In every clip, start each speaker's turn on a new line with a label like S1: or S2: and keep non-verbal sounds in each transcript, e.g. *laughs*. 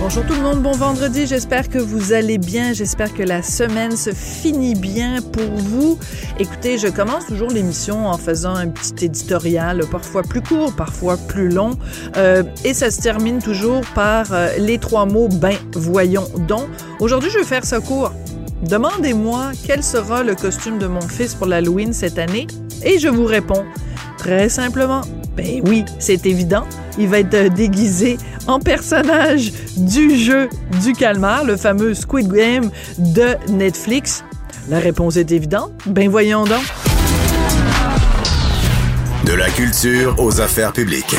S1: Bonjour tout le monde, bon vendredi, j'espère que vous allez bien, j'espère que la semaine se finit bien pour vous. Écoutez, je commence toujours l'émission en faisant un petit éditorial, parfois plus court, parfois plus long, euh, et ça se termine toujours par euh, les trois mots, ben voyons donc. Aujourd'hui, je vais faire ça court. Demandez-moi quel sera le costume de mon fils pour l'Halloween cette année, et je vous réponds très simplement, ben oui, c'est évident. Il va être euh, déguisé en personnage du jeu du calmar, le fameux Squid Game de Netflix. La réponse est évidente. Ben voyons donc.
S2: De la culture aux affaires publiques.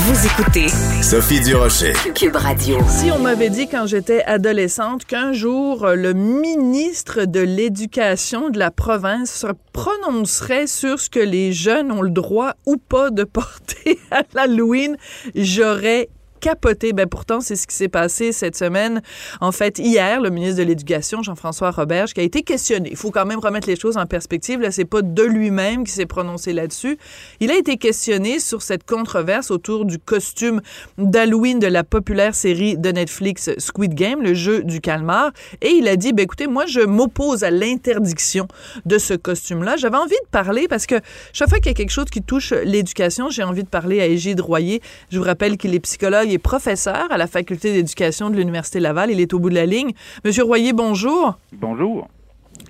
S3: Vous écoutez
S2: Sophie Durocher.
S3: Cube Radio.
S1: Si on m'avait dit quand j'étais adolescente qu'un jour euh, le ministre de l'Éducation de la province se prononcerait sur ce que les jeunes ont le droit ou pas de *laughs* porter à l'Halloween, j'aurais capoté. Ben pourtant, c'est ce qui s'est passé cette semaine. En fait, hier, le ministre de l'Éducation, Jean-François Roberge, qui a été questionné. Il faut quand même remettre les choses en perspective. Là, c'est pas de lui-même qui s'est prononcé là-dessus. Il a été questionné sur cette controverse autour du costume d'Halloween de la populaire série de Netflix Squid Game, le jeu du calmar. Et il a dit, ben écoutez, moi, je m'oppose à l'interdiction de ce costume-là. J'avais envie de parler parce que chaque fois qu'il y a quelque chose qui touche l'éducation, j'ai envie de parler à Égide Royer. Je vous rappelle qu'il est psychologue il est professeur à la faculté d'éducation de l'Université Laval. Il est au bout de la ligne. Monsieur Royer, bonjour.
S4: Bonjour.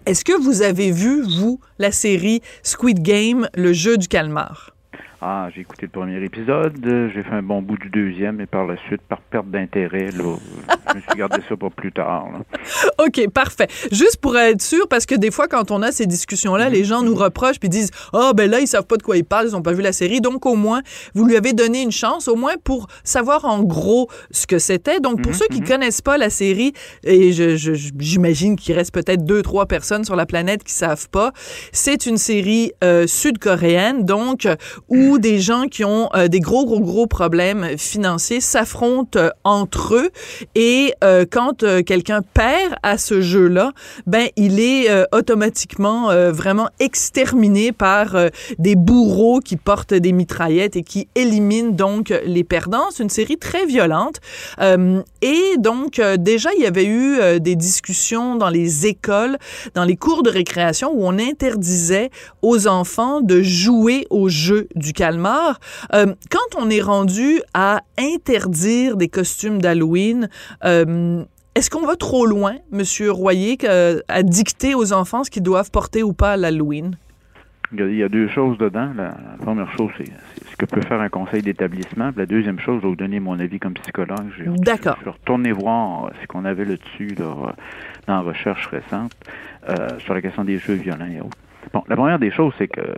S1: Est-ce que vous avez vu, vous, la série Squid Game, le jeu du calmar?
S4: Ah, j'ai écouté le premier épisode, j'ai fait un bon bout du deuxième et par la suite, par perte d'intérêt, je me suis gardé ça pour plus tard. là. *laughs*
S1: OK, parfait. Juste pour être sûr, parce que des fois, quand on a ces discussions-là, les gens nous reprochent puis disent Ah, ben là, ils savent pas de quoi ils parlent, ils ont pas vu la série. Donc, au moins, vous lui avez donné une chance, au moins pour savoir en gros ce que c'était. Donc, pour
S4: Mhm,
S1: ceux qui
S4: mhm.
S1: connaissent pas la série, et j'imagine qu'il reste peut-être deux, trois personnes sur la planète qui savent pas, c'est une série euh, sud-coréenne, donc, euh, où des gens qui ont euh, des gros, gros, gros problèmes financiers s'affrontent euh, entre eux. Et euh, quand quelqu'un perd à ce jeu-là, ben il est automatiquement vraiment exterminé par des bourreaux qui portent des mitraillettes et qui éliminent donc les perdants. C'est une série très violente. Et donc déjà il y avait eu des discussions dans les écoles, dans les cours de récréation où on interdisait aux enfants de jouer au jeu du calmar. Euh, quand on est rendu à interdire des costumes d'Halloween, euh, est-ce qu'on va trop loin, Monsieur Royer, à dicter aux enfants ce qu'ils doivent porter ou pas à l'Halloween?
S4: Il y, a, deux choses dedans. La, première chose, c'est ce que peut faire un conseil d'établissement. La deuxième chose, je vais vous donner mon avis comme psychologue.
S1: D'accord.
S4: Je suis retourné voir euh, ce qu'on avait là-dessus là, dans la recherche récente euh, sur la question des jeux violents et autres. Bon, la première des choses, c'est que euh,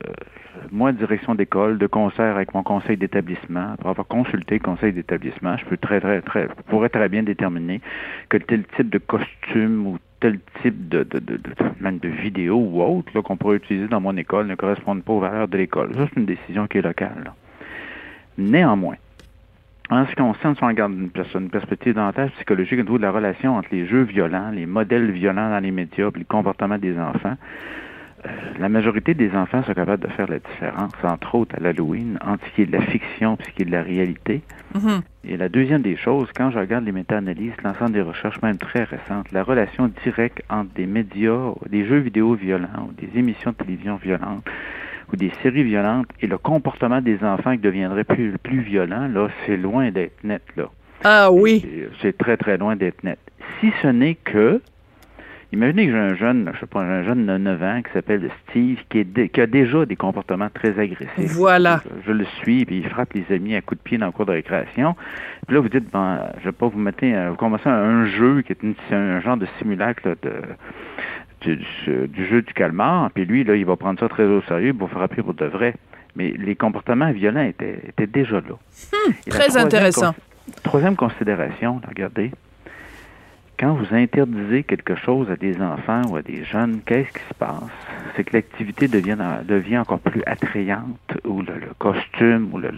S4: moi, direction d'école, de concert avec mon conseil d'établissement, pour avoir consulté le conseil d'établissement, je peux très, très, très, je pourrais très bien déterminer que tel type de costume ou tel type de, de, de, de, de vidéo ou autre qu'on pourrait utiliser dans mon école ne correspondent pas aux valeurs de l'école. Ça, c'est une décision qui est locale. là. Néanmoins, en ce qui concerne, si on regarde une, une perspective davantage psychologique au niveau de la relation entre les jeux violents, les modèles violents dans les médias, puis le comportement des enfants, la majorité des enfants sont capables de faire la différence, entre autres à l'Halloween, entre ce qui est de la fiction et ce qui est de la réalité.
S1: Mhm.
S4: Et la deuxième des choses, quand je regarde les méta-analyses, l'ensemble des recherches, même très récentes, la relation directe entre des médias, des jeux vidéo violents, ou des émissions de télévision violentes, ou des séries violentes, et le comportement des enfants qui deviendrait plus, plus violent, là, c'est loin d'être net, là.
S1: Ah oui.
S4: C'est très, très loin d'être net. Si ce n'est que, imaginez que j'ai un jeune, je sais pas, un jeune de 9 ans qui s'appelle Steve, qui, est qui a déjà des comportements très agressifs.
S1: Voilà.
S4: Je, je le suis, puis il frappe les amis à coups de pied dans le cours de récréation. Puis là, vous dites, bon, je vais pas vous mettre, euh, vous commencez un, un jeu qui est une- un genre de simulacre là, de, du, jeu du calmar, puis lui, là, il va prendre ça très au sérieux, il va frapper pour de vrai. Mais les comportements violents étaient, étaient déjà là. La
S1: très
S4: troisième
S1: intéressant.
S4: cons- troisième considération, regardez, quand vous interdisez quelque chose à des enfants ou à des jeunes, qu'est-ce qui se passe? C'est que l'activité devient, encore plus attrayante, ou le, costume, ou la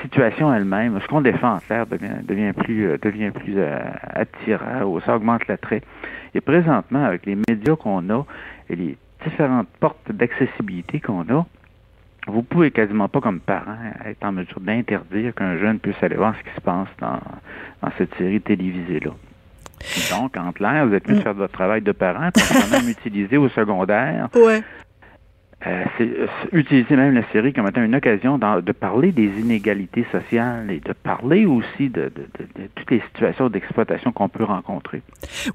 S4: situation elle-même, ce qu'on défend en clair devient, plus, euh, devient plus euh, attirant, ou ça augmente l'attrait. Et présentement, avec les médias qu'on a et les différentes portes d'accessibilité qu'on a, vous pouvez quasiment pas, comme parent, être en mesure d'interdire qu'un jeune puisse aller voir ce qui se passe dans, dans cette série télévisée-là. Donc, en clair, vous êtes plus mm. faire votre travail de parent, pour quand même utiliser au secondaire
S1: ouais.
S4: Euh, euh, utiliser même la série comme étant une occasion de parler des inégalités sociales et de parler aussi de, toutes les situations d'exploitation qu'on peut rencontrer.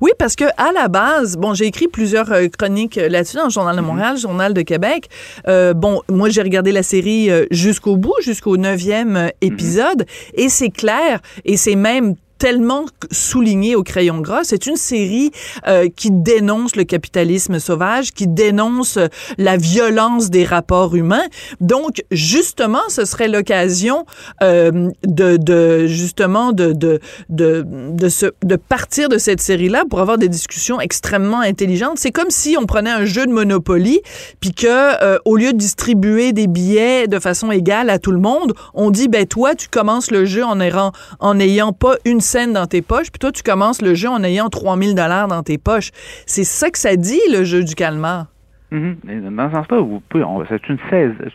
S1: Oui, parce que à la base, bon, j'ai écrit plusieurs euh, chroniques là-dessus dans le Journal de mm-hmm. Montréal, Journal de Québec. bon, moi, j'ai regardé la série jusqu'au bout, jusqu'au neuvième mm-hmm. épisode, et c'est clair, et c'est même tellement souligné au crayon gras. C'est une série euh, qui dénonce le capitalisme sauvage, qui dénonce euh, la violence des rapports humains. Donc, justement, ce serait l'occasion euh, de, justement de de de de, se, de partir de cette série-là pour avoir des discussions extrêmement intelligentes. C'est comme si on prenait un jeu de Monopoly, puis que au lieu de distribuer des billets de façon égale à tout le monde, on dit ben toi tu commences le jeu en ayant en ayant pas une dans tes poches, puis toi, tu commences le jeu en ayant 3000 dollars dans tes poches. C'est ça que ça dit, le jeu du calmar.
S4: Mm-hmm. Dans ce sens-là, c'est une,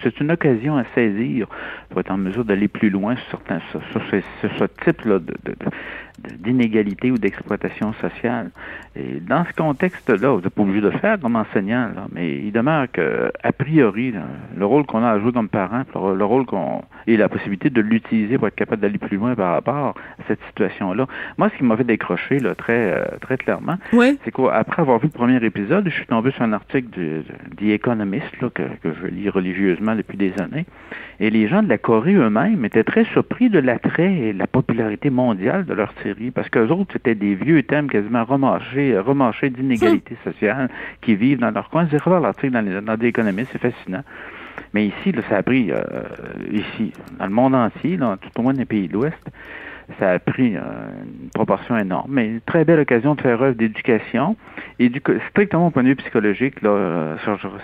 S4: c'est une occasion à saisir pour être en mesure d'aller plus loin sur, ce, type-là de, d'inégalité ou d'exploitation sociale. Et dans ce contexte-là, vous n'êtes pas obligé de faire comme enseignant, mais il demeure que, a priori, le rôle qu'on a à jouer comme parent, le rôle qu'on et la possibilité de l'utiliser pour être capable d'aller plus loin par rapport à cette situation-là. Moi, ce qui m'a fait décrocher là, très euh, très clairement, c'est qu'après avoir vu le premier épisode, je suis tombé sur un article The Economist là, que, que je lis religieusement depuis des années, et les gens de la Corée eux-mêmes étaient très surpris de l'attrait et de la popularité mondiale de leur série, parce qu'eux autres, c'était des vieux thèmes quasiment remâchés, remâchés d'inégalités sociales qui vivent dans leur coin. Je l'article dans, les, dans des économistes, c'est fascinant. Mais ici, là, ça a pris, euh, ici, dans le monde entier, dans tout au moins des pays de l'Ouest, ça a pris euh, une proportion énorme. Mais une très belle occasion de faire œuvre d'éducation. Et du, strictement au point de vue psychologique, là, euh,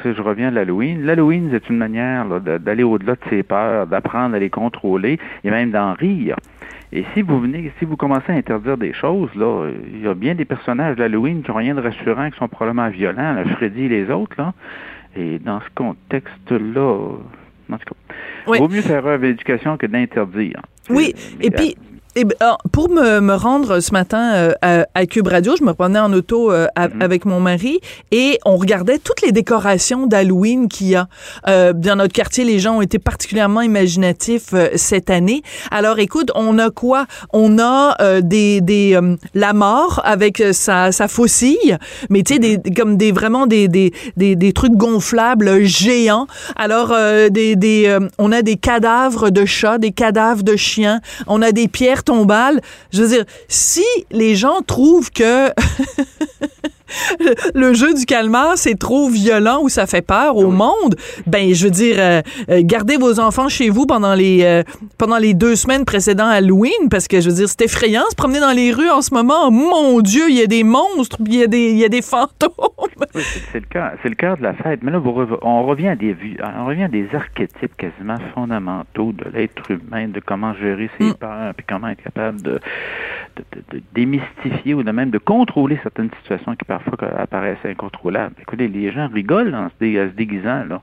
S4: je, je reviens à l'Halloween. L'Halloween, c'est une manière d'aller au-delà de ses peurs, d'apprendre à les contrôler et même d'en rire. Et si vous venez, si vous commencez à interdire des choses, là, il y a bien des personnages d'Halloween qui n'ont rien de rassurant, qui sont probablement violents, Freddy et les autres, là. Et dans ce contexte-là, en tout cas, vaut mieux faire œuvre d'éducation que d'interdire.
S1: Oui, et puis et ben, pour me, me, rendre ce matin euh, à, à, Cube Radio, je me promenais en auto euh, mm-hmm. avec mon mari et on regardait toutes les décorations d'Halloween qu'il y a. Euh, dans notre quartier, les gens ont été particulièrement imaginatifs cette année. Alors écoute, on a quoi? On a des, des la mort avec sa, sa faucille, mais tu sais, des, comme des vraiment des, des, des, des trucs gonflables géants. Alors, des, des, on a des cadavres de chats, des cadavres de chiens, on a des pierres tombale. Je veux dire, si les gens trouvent que *laughs* *laughs* le jeu du calmar, c'est trop violent ou ça fait peur au monde, ben je veux dire, euh, euh, gardez vos enfants chez vous pendant les euh, pendant les deux semaines précédant Halloween, parce que je veux dire, c'est effrayant se promener dans les rues en ce moment. Mon Dieu, il y a des monstres, il y a des il y a des fantômes.
S4: Oui, c'est le cas, c'est le cœur de la fête. Mais là, on revient à des on revient à des archétypes quasiment fondamentaux de l'être humain, de comment gérer ses mm. peurs, puis comment être capable de, de, démystifier ou de même de contrôler certaines situations qui parfois apparaissent incontrôlables. Écoutez, les gens rigolent en se, déguisant, là.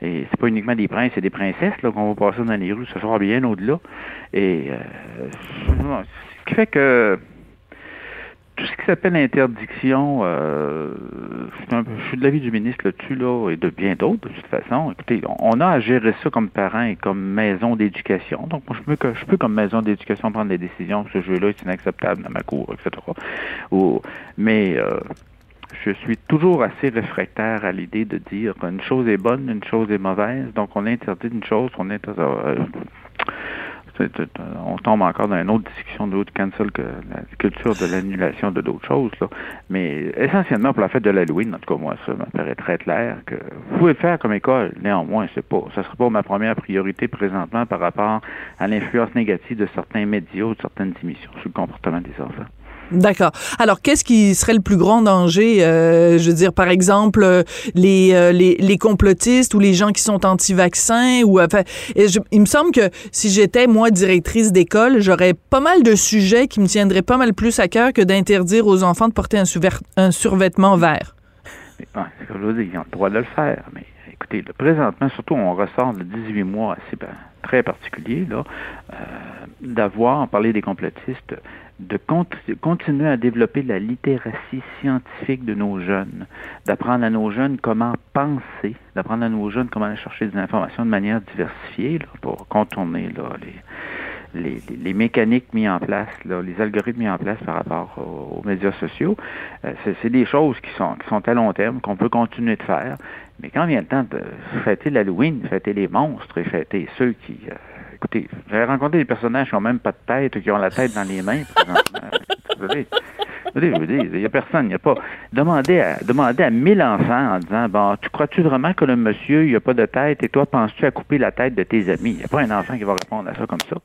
S4: Et c'est pas uniquement des princes et des princesses, qu'on va passer dans les rues, ça sera bien au-delà. Et, euh, ce qui fait que ce qui s'appelle interdiction, euh, je suis de l'avis du ministre là-dessus, là, et de bien d'autres, de toute façon. Écoutez, on a à gérer ça comme parents et comme maison d'éducation. Donc, moi, je peux, je peux comme maison d'éducation prendre des décisions. Ce jeu-là est inacceptable dans ma cour, etc. Mais euh, je suis toujours assez réfractaire à l'idée de dire qu'une chose est bonne, une chose est mauvaise. Donc, on interdit une chose, on interdit... Euh, on tombe encore dans une autre discussion de l'autre cancel que la culture de l'annulation de d'autres choses. Là. Mais essentiellement pour la fête de l'Halloween, en tout cas moi, ça me paraît très clair que vous pouvez le faire comme école, néanmoins, c'est pas. Ça sera pas ma première priorité présentement par rapport à l'influence négative de certains médias ou de certaines émissions sur le comportement des enfants.
S1: D'accord. Alors, qu'est-ce qui serait le plus grand danger? Euh, je veux dire, par exemple, euh, les, euh, les, les, complotistes ou les gens qui sont anti-vaccins ou enfin, il me semble que si j'étais moi directrice d'école, j'aurais pas mal de sujets qui me tiendraient pas mal plus à cœur que d'interdire aux enfants de porter un, survêtement vert.
S4: Ah, je veux dire, ils ont le droit de le faire, mais écoutez, présentement, surtout, on ressort de 18 mois assez ben, très particulier là, d'avoir parlé des complotistes de continuer à développer la littératie scientifique de nos jeunes, d'apprendre à nos jeunes comment penser, d'apprendre à nos jeunes comment aller chercher des informations de manière diversifiée pour contourner les, les, mécaniques mises en place, les algorithmes mis en place par rapport aux, médias sociaux. Euh, c'est des choses qui sont, qui sont à long terme, qu'on peut continuer de faire. Mais quand vient le temps de fêter l'Halloween, fêter les monstres et fêter ceux qui... Euh, écoutez, j'avais rencontré des personnages qui n'ont même pas de tête, qui ont la tête dans les mains. *laughs* Vous il n'y a personne, il n'y a pas. Demandez à, demander à mille enfants en disant Bon, tu crois-tu vraiment que le monsieur, il n'y a pas de tête et toi, penses-tu à couper la tête de tes amis? Il n'y a pas un enfant qui va répondre à ça comme ça.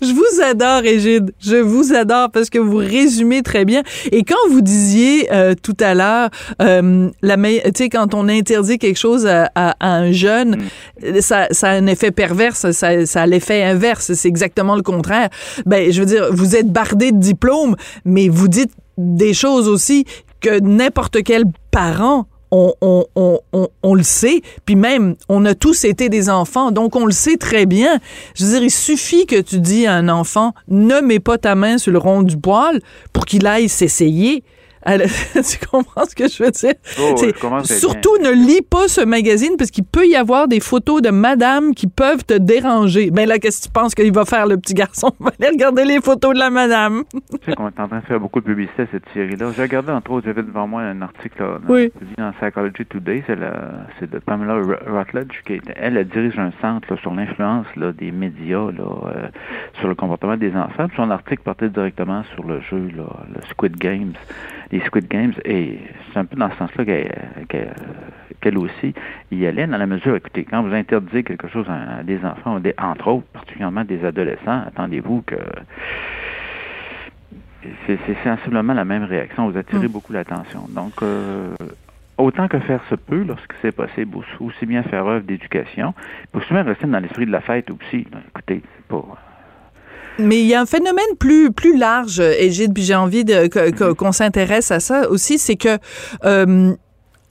S1: Je vous adore, Égide. Je vous adore parce que vous résumez très bien. Et quand vous disiez euh, tout à l'heure, euh, la, tu sais, quand on interdit quelque chose à, un jeune, mm. ça, ça, a un effet perverse, ça, ça a l'effet inverse. C'est exactement le contraire. Ben, je veux dire, vous êtes bardé de diplômes, mais vous dites des choses aussi que n'importe quel parent on, on, on, on, le sait, puis même, on a tous été des enfants, donc on le sait très bien. Je veux dire, il suffit que tu dis à un enfant, ne mets pas ta main sur le rond du poil pour qu'il aille s'essayer. *laughs* tu comprends ce que je veux dire?
S4: Oh,
S1: surtout, ne lis pas ce magazine parce qu'il peut y avoir des photos de madame qui peuvent te déranger. Ben là, qu'est-ce que tu penses qu'il va faire, le petit garçon? Il *laughs* va aller regarder les photos de la madame.
S4: tu sais qu'on est en train de faire beaucoup de publicité à cette série-là. J'ai regardé, entre autres, j'avais devant moi un article là,
S1: oui.
S4: dans Psychology Today. C'est de Pamela Rutledge. Qui elle, elle, dirige un centre sur l'influence des médias là, euh, sur le comportement des enfants. son article partait directement sur le jeu, là, le Squid Games les Squid Games, et c'est un peu dans ce sens-là qu'elle aussi y allait, dans la mesure, écoutez, quand vous interdisez quelque chose à, des enfants, entre autres, particulièrement des adolescents, attendez-vous que c'est sensiblement la même réaction, vous attirez mm. beaucoup l'attention. Donc, euh, autant que faire se peut, lorsque c'est possible, aussi bien faire œuvre d'éducation, pour bien rester dans l'esprit de la fête aussi. écoutez, c'est pas
S1: mais il y a un phénomène plus plus large, Égide, puis j'ai envie de qu'on s'intéresse à ça aussi, c'est que euh,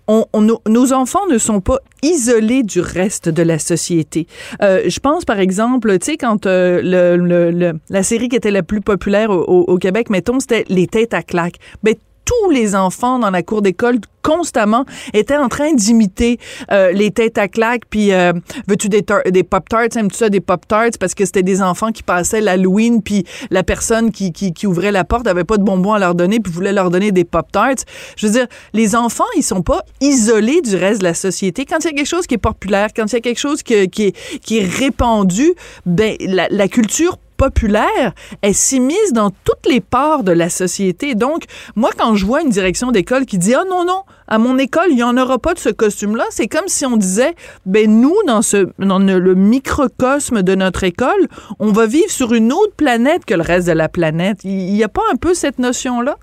S1: on, nos enfants ne sont pas isolés du reste de la société. Euh, je pense par exemple, tu sais, quand euh, le, le, la série qui était la plus populaire au, au Québec, mettons, c'était Les Têtes à claques. Ben, tous les enfants dans la cour d'école constamment étaient en train d'imiter euh, les têtes à claques puis euh, veux-tu des, des pop tarts aimes-tu ça des pop tarts? Parce que c'était des enfants qui passaient l'Halloween puis la personne qui, qui, qui, ouvrait la porte avait pas de bonbons à leur donner puis voulait leur donner des pop tarts. Je veux dire les enfants ils sont pas isolés du reste de la société. Quand il y a quelque chose qui est populaire quand il y a quelque chose qui, qui, est, qui est répandu ben la, la culture populaire, elle s'immisce dans toutes les parts de la société. Donc, moi, quand je vois une direction d'école qui dit, ah non, non, à mon école, il n'y en aura pas de ce costume-là, c'est comme si on disait, ben nous, dans, ce, dans le microcosme de notre école, on va vivre sur une autre planète que le reste de la planète. Il n'y a pas un peu cette notion-là?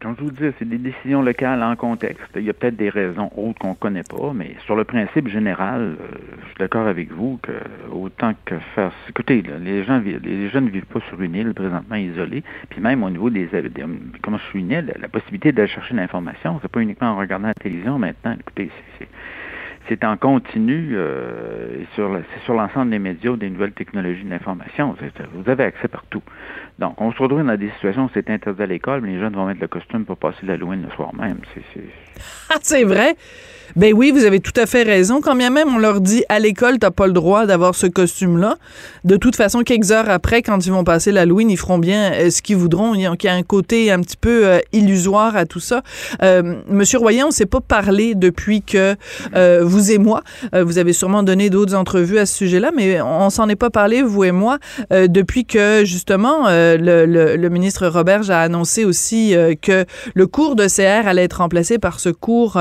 S4: Comme je vous dis, c'est des décisions locales en contexte. Il y a peut-être des raisons autres qu'on ne connaît pas, mais sur le principe général, euh, je suis d'accord avec vous que autant que faire. Écoutez, les gens les jeunes ne vivent pas sur une île présentement isolée. Puis même au niveau des, comment je suis une la possibilité d'aller chercher l'information, c'est pas uniquement en regardant la télévision maintenant. Écoutez, c'est c'est en continu euh, sur c'est sur l'ensemble des médias des nouvelles technologies de l'information. Vous avez accès partout. Donc, on se retrouve dans des situations où c'est interdit à l'école, mais les jeunes vont mettre le costume pour passer l'Halloween le soir même.
S1: Vrai? Ben oui, vous avez tout à fait raison. Quand bien même on leur dit à l'école, t'as pas le droit d'avoir ce costume-là. De toute façon, quelques heures après, quand ils vont passer l'Halloween, ils feront bien euh, ce qu'ils voudront. Il y a un côté un petit peu euh, illusoire à tout ça. Euh, Monsieur Royan, on s'est pas parlé depuis que vous vous et moi. Euh, vous avez sûrement donné d'autres entrevues à ce sujet-là, mais on, s'en est pas parlé, vous et moi, euh, depuis que justement euh, le, ministre Roberge a annoncé aussi que le cours de CR allait être remplacé par ce cours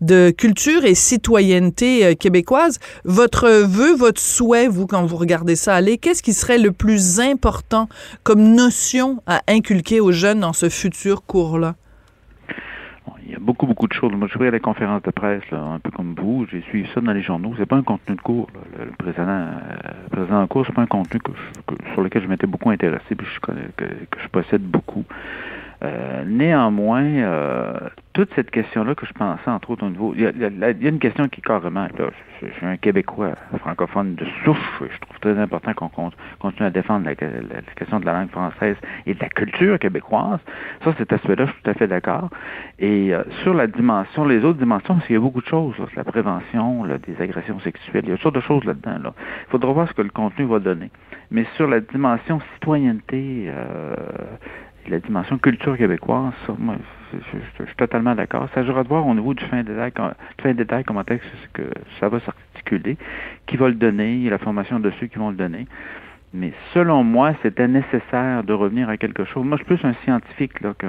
S1: de culture et citoyenneté québécoise. Votre vœu, votre souhait, vous, quand vous regardez ça aller, qu'est-ce qui serait le plus important comme notion à inculquer aux jeunes dans ce futur cours-là?
S4: il y a beaucoup, beaucoup de choses. Moi, je vais à la conférence de presse, un peu comme vous. J'ai suivi ça dans les journaux. C'est pas un contenu de cours. Le, président, euh, président en cours, c'est pas un contenu sur lequel je m'étais beaucoup intéressé, puis que je possède beaucoup. Euh, néanmoins, euh, toute cette question-là que je pensais, entre autres, au niveau... Il y il y a une question qui, carrément, là, je, suis un Québécois francophone de souche. Je trouve très important qu'on continue à défendre la, question de la langue française et de la culture québécoise. Ça, cet aspect-là, je suis tout à fait d'accord. Et euh, sur la dimension, les autres dimensions, parce qu'il y a beaucoup de choses, là, la prévention, là, des agressions sexuelles, il y a toutes sortes de choses là-dedans. Là. Il faudra voir ce que le contenu va donner. Mais sur la dimension citoyenneté, euh, la dimension culture québécoise, ça, moi, je, suis totalement d'accord. Ça jouera de voir au niveau du fin détail, fin détail comment est-ce que ça va s'articuler, qui va le donner, la formation de ceux qui vont le donner. Mais selon moi, c'était nécessaire de revenir à quelque chose. Moi, je suis plus un scientifique là, que,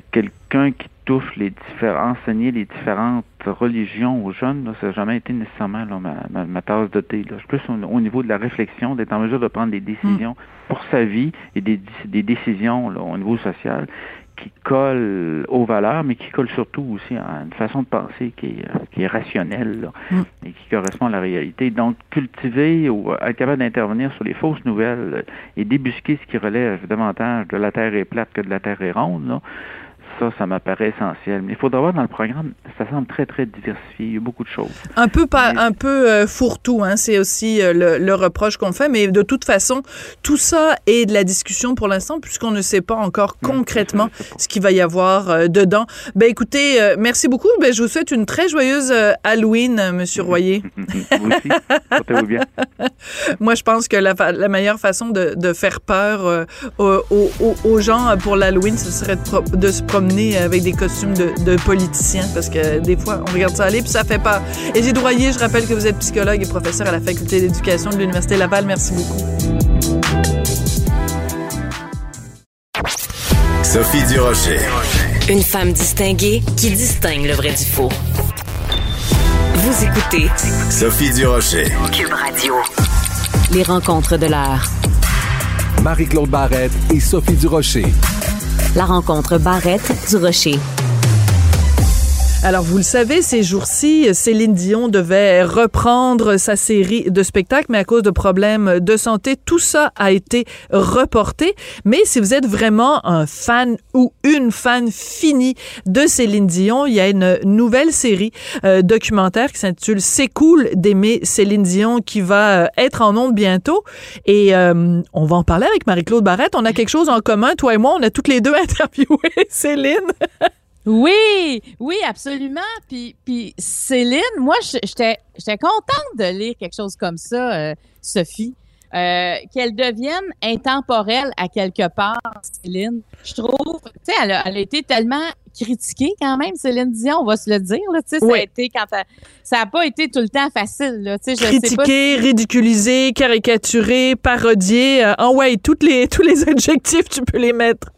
S4: que quelqu'un qui touche les différents, enseigner les différentes religions aux jeunes, là, ça n'a jamais été nécessairement ma, ma, tasse de thé. Là. Je suis plus au, niveau de la réflexion, d'être en mesure de prendre des décisions mm. pour sa vie et des, des décisions là, au niveau social qui collent aux valeurs, mais qui collent surtout aussi à une façon de penser qui est, qui est rationnelle là, mm. et qui correspond à la réalité. Donc, cultiver ou être capable d'intervenir sur les fausses nouvelles et débusquer ce qui relève davantage de la Terre est plate que de la Terre est ronde, là, ça, ça m'apparaît essentiel. Mais il faudra voir dans le programme, ça semble très, très diversifié. Il y a beaucoup de choses.
S1: Un peu, pas, un peu euh, fourre-tout, hein, c'est aussi euh, le, reproche qu'on fait. Mais de toute façon, tout ça est de la discussion pour l'instant, puisqu'on ne sait pas encore concrètement ce qu'il va y avoir euh, dedans. Ben, écoutez, merci beaucoup. Ben, je vous souhaite une très joyeuse Halloween, Monsieur Royer. *laughs*
S4: vous aussi. Portez-vous bien. *laughs*
S1: Moi, je pense que la, la meilleure façon de, de faire peur aux, aux, aux, gens pour l'Halloween, ce serait de, de se promener avec des costumes de, politiciens parce que des fois, on regarde ça aller puis ça fait pas. Et j'ai Droyer, je rappelle que vous êtes psychologue et professeur à la faculté d'éducation de l'Université Laval. Merci beaucoup.
S2: Sophie Durocher.
S3: Une femme distinguée qui distingue le vrai du faux. Vous écoutez
S2: Sophie Durocher.
S3: Cube Radio. Les rencontres de l'art.
S5: Marie-Claude Barrette et Sophie Durocher.
S3: La rencontre Barrette du Rocher.
S1: Alors, vous le savez, ces jours-ci, Céline Dion devait reprendre sa série de spectacles, mais à cause de problèmes de santé, tout ça a été reporté. Mais si vous êtes vraiment un fan ou une fan finie de Céline Dion, il y a une nouvelle série euh, documentaire qui s'intitule C'est cool d'aimer Céline Dion qui va euh, être en ondes bientôt. Et euh, on va en parler avec Marie-Claude Barrette. On a quelque chose en commun, toi et moi. On a toutes les deux *laughs* interviewé Céline. *laughs*
S6: Oui, oui, absolument. Puis, puis Céline, moi, j'étais contente de lire quelque chose comme ça, euh, Sophie. Euh, qu'elle devienne intemporelle à quelque part, Céline. Je trouve, tu sais, elle, a, été tellement critiquée quand même, Céline Dion, on va se le dire. Là, ça a été quand ça n'a pas été tout le temps facile. Là,
S1: Critiquée, ridiculisée, caricaturée, parodiée. Euh, en ouais, toutes les, tous les *laughs* adjectifs, tu peux les mettre.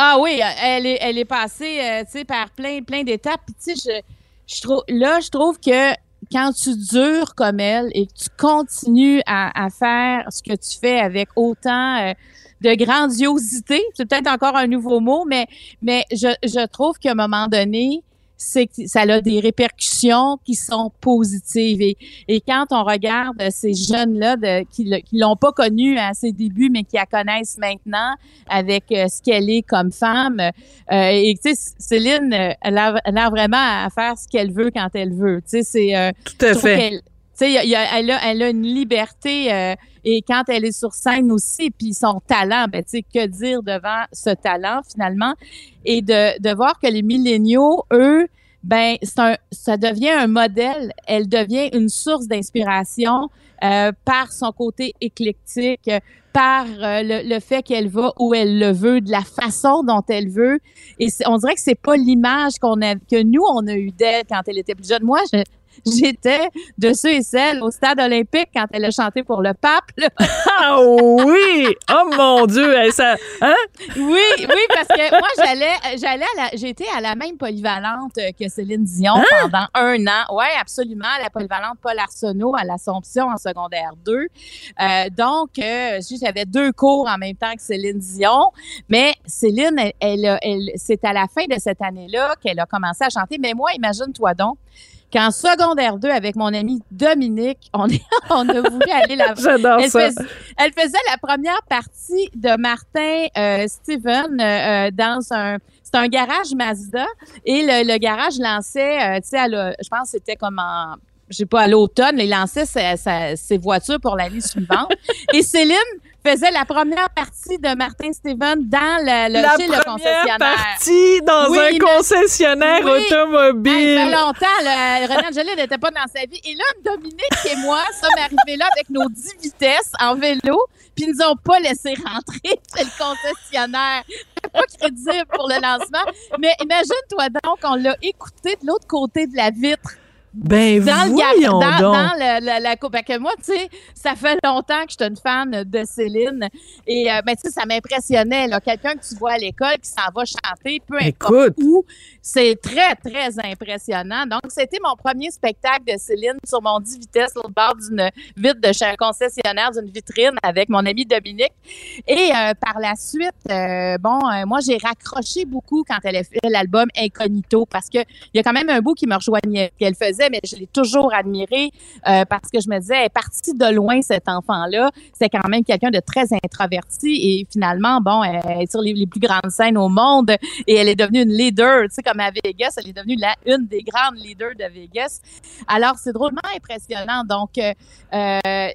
S6: Ah oui, elle est, passée euh, par plein, plein d'étapes. tu sais, je, je trouve, là, je trouve que quand tu dures comme elle et que tu continues à, faire ce que tu fais avec autant euh, de grandiosité, c'est peut-être encore un nouveau mot, mais, mais je, je trouve qu'à un moment donné, c'est que ça a des répercussions qui sont positives. Et, et quand on regarde ces jeunes-là qui ne l'ont pas connue à ses débuts, mais qui la connaissent maintenant avec euh, ce qu'elle est comme femme, euh, et tu sais, Céline, elle a, elle a, vraiment à faire ce qu'elle veut quand elle veut. Tu sais, c'est...
S1: Euh, Tout à fait
S6: sais, elle, a, une liberté euh, et quand elle est sur scène aussi, puis son talent, ben tu sais, que dire devant ce talent finalement et de, de voir que les milléniaux, eux, ben ça devient un modèle. Elle devient une source d'inspiration euh, par son côté éclectique, par euh, le, fait qu'elle va où elle le veut, de la façon dont elle veut. Et on dirait que c'est pas l'image que nous on a eu d'elle quand elle était plus jeune. Moi, je- *laughs* j'étais de ceux et celles au stade olympique quand elle a chanté pour le pape. là. *laughs*
S1: Ah oui! Oh mon Dieu! ça, hein?
S6: Oui, oui, parce que moi, j'allais, j'allais à la, j'étais à la même polyvalente que Céline Dion pendant un an. Oui, absolument, à la polyvalente Paul Arsenault à l'Assomption en secondaire 2. Euh, donc, euh, j'avais deux cours en même temps que Céline Dion. Mais Céline, elle, elle, elle- c'est à la fin de cette année-là qu'elle a commencé à chanter. Mais moi, imagine-toi donc qu'en secondaire 2, avec mon ami Dominique, on, est, *laughs* on a voulu aller la *laughs*
S1: J'adore
S6: elle,
S1: ça.
S6: fais- elle faisait la première partie de Martin euh, Steven euh, euh, dans un c'est un garage Mazda. Et le, le garage lançait euh, tu sais je pense que c'était comme en je sais pas à l'automne il lançait sa- sa- ses voitures pour l'année suivante. *laughs* Et Céline faisait la première partie de Martin Steven dans le, le
S1: La
S6: chez le
S1: première
S6: concessionnaire.
S1: partie dans
S6: Oui,
S1: un
S6: mais-
S1: concessionnaire
S6: Oui. Hey, ça
S1: automobile.
S6: fait longtemps, René Angélil n'était pas dans sa vie. Et là, Dominique et moi sommes arrivés là avec nos 10 vitesses en vélo, puis ils nous ont pas laissé rentrer chez le concessionnaire. Pas crédible pour le lancement. Mais imagine-toi donc, on l'a écouté de l'autre côté de la vitre.
S1: Ben
S6: Dans le
S1: voyons
S6: dans,
S1: donc.
S6: dans le- la, la coupe. Que moi, tu sais, ça fait longtemps que je suis une fan de Céline. Et, euh, ben, tu sais, ça m'impressionnait, là. Quelqu'un que tu vois à l'école qui s'en va chanter, peu importe
S1: Écoute.
S6: où. C'est très, très impressionnant. Donc, c'était mon premier spectacle de Céline sur mon 10 vitesses au bord d'une vitre de chez un concessionnaire d'une vitrine avec mon ami Dominique. Et euh, par la suite, euh, bon, euh, moi, j'ai raccroché beaucoup quand elle a fait l'album Incognito parce que il y a quand même un bout qui me rejoignait qu'elle faisait, mais je l'ai toujours admiré euh, parce que je me disais, elle est partie de loin, cet enfant-là. C'est quand même quelqu'un de très introverti et finalement, bon, elle est sur les, les plus grandes scènes au monde et elle est devenue une leader, tu sais, comme à Vegas, elle est devenue la, une des grandes leaders de Vegas. Alors, c'est drôlement impressionnant. Donc, euh, euh,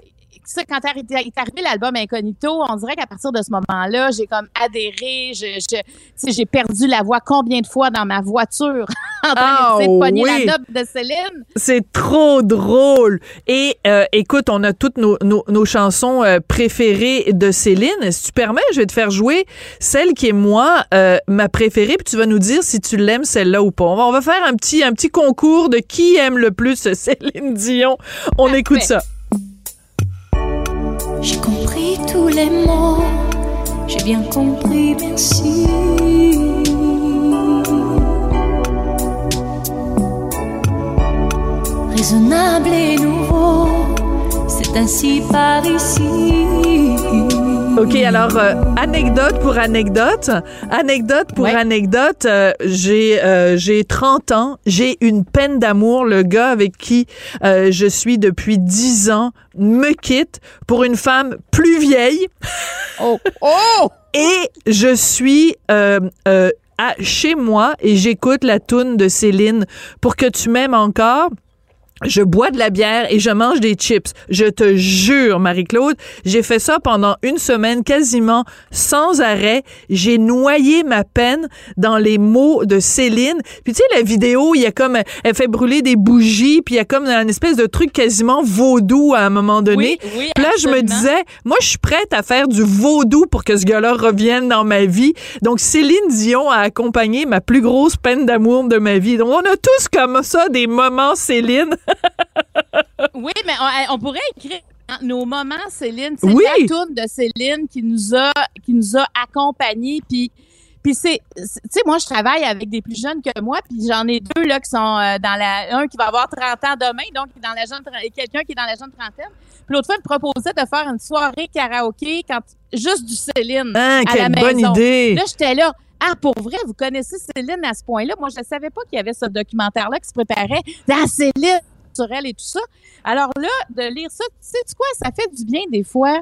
S6: ça, quand est arri- est arrivé l'album Incognito, on dirait qu'à partir de ce moment-là, j'ai comme adhéré, je, je, j'ai perdu la voix combien de fois dans ma voiture *laughs* en train d'essayer de pogner
S1: oui.
S6: la note de Céline?
S1: C'est trop drôle. Et euh, écoute, on a toutes nos, nos, nos chansons euh, préférées de Céline. Si tu permets, je vais te faire jouer celle qui est moi euh, ma préférée, puis tu vas nous dire si tu l'aimes celle-là ou pas. On va, on va faire un petit un petit concours de qui aime le plus Céline Dion. On
S6: Parfait.
S1: écoute ça.
S7: Tous les mots, j'ai bien compris, merci. Raisonnable et nouveau, c'est ainsi par ici.
S1: OK, alors euh, anecdote pour anecdote, anecdote pour
S6: Ouais.
S1: anecdote, euh, j'ai euh, j'ai 30 ans, j'ai une peine d'amour, le gars avec qui euh, je suis depuis 10 ans me quitte pour une femme plus vieille
S6: Oh, oh! *laughs*
S1: et je suis euh, euh, à, chez moi et j'écoute la toune de Céline pour que tu m'aimes encore. Je bois de la bière et je mange des chips. Je te jure, Marie-Claude, j'ai fait ça pendant une semaine quasiment sans arrêt. J'ai noyé ma peine dans les mots de Céline. Puis tu sais, la vidéo, il y a comme, elle fait brûler des bougies, puis il y a comme un espèce de truc quasiment vaudou à un moment donné.
S6: Oui, oui,
S1: Puis là, je me disais, moi, je suis prête à faire du vaudou pour que ce gars-là revienne dans ma vie. Donc, Céline Dion a accompagné ma plus grosse peine d'amour de ma vie. Donc, on a tous comme ça des moments Céline. *laughs*
S6: Oui, mais on, on pourrait écrire nos moments, Céline. C'est
S1: Oui.
S6: la tourne de Céline qui nous a, qui nous a accompagnés. Puis, puis c'est, tu sais, moi, je travaille avec des plus jeunes que moi, puis j'en ai deux là qui sont euh, dans la, un qui va avoir 30 ans demain, donc dans la jeune, quelqu'un qui est dans la jeune trentaine. Puis l'autre fois, il me proposait de faire une soirée karaoké quand juste du Céline
S1: Hein,
S6: à la
S1: quelle bonne
S6: maison.
S1: idée.
S6: Là, j'étais là. Ah, pour vrai, vous connaissez Céline à ce point-là? Moi, je ne savais pas qu'il y avait ce documentaire-là qui se préparait. Ah, Céline sur elle et tout ça. Alors là, de lire ça, tu sais -tu quoi? Ça fait du bien des fois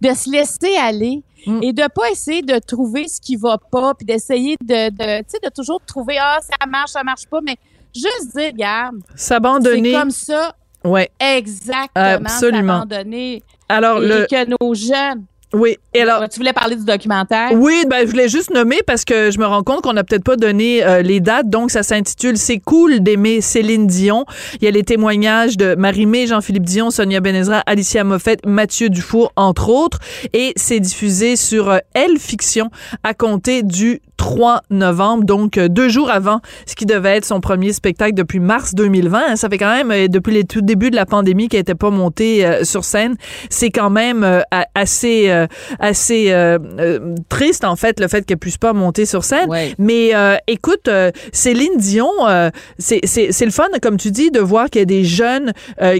S6: de se laisser aller
S1: Mm.
S6: et de pas essayer de trouver ce qui va pas, puis d'essayer de, de, tu sais, de toujours trouver, ah, ça marche, ça marche pas, mais juste dire, regarde, c'est
S1: S'abandonner.
S6: comme ça,
S1: Ouais.
S6: exactement,
S1: Absolument.
S6: s'abandonner.
S1: Alors,
S6: et
S1: le,
S6: que nos jeunes,
S1: Oui. Et alors,
S6: tu voulais parler du documentaire?
S1: Oui, ben, je voulais juste nommer parce que je me rends compte qu'on n'a peut-être pas donné euh, les dates. Donc, ça s'intitule C'est cool d'aimer Céline Dion. Il y a les témoignages de Marie-Mé, Jean-Philippe Dion, Sonia Benezra, Alicia Moffett, Mathieu Dufour, entre autres. Et c'est diffusé sur euh, Elle Fiction à compter du 3 novembre, donc euh, deux jours avant ce qui devait être son premier spectacle depuis mars 2020. Hein. Ça fait quand même, euh, depuis les tout débuts de la pandémie, qu'elle n'était pas montée euh, sur scène. C'est quand même euh, assez, euh, assez triste, en fait, le fait qu'elle puisse pas monter sur scène.
S6: Ouais.
S1: Mais euh, écoute, Céline Dion, c'est c'est- c'est le fun, comme tu dis, de voir qu'il y a des jeunes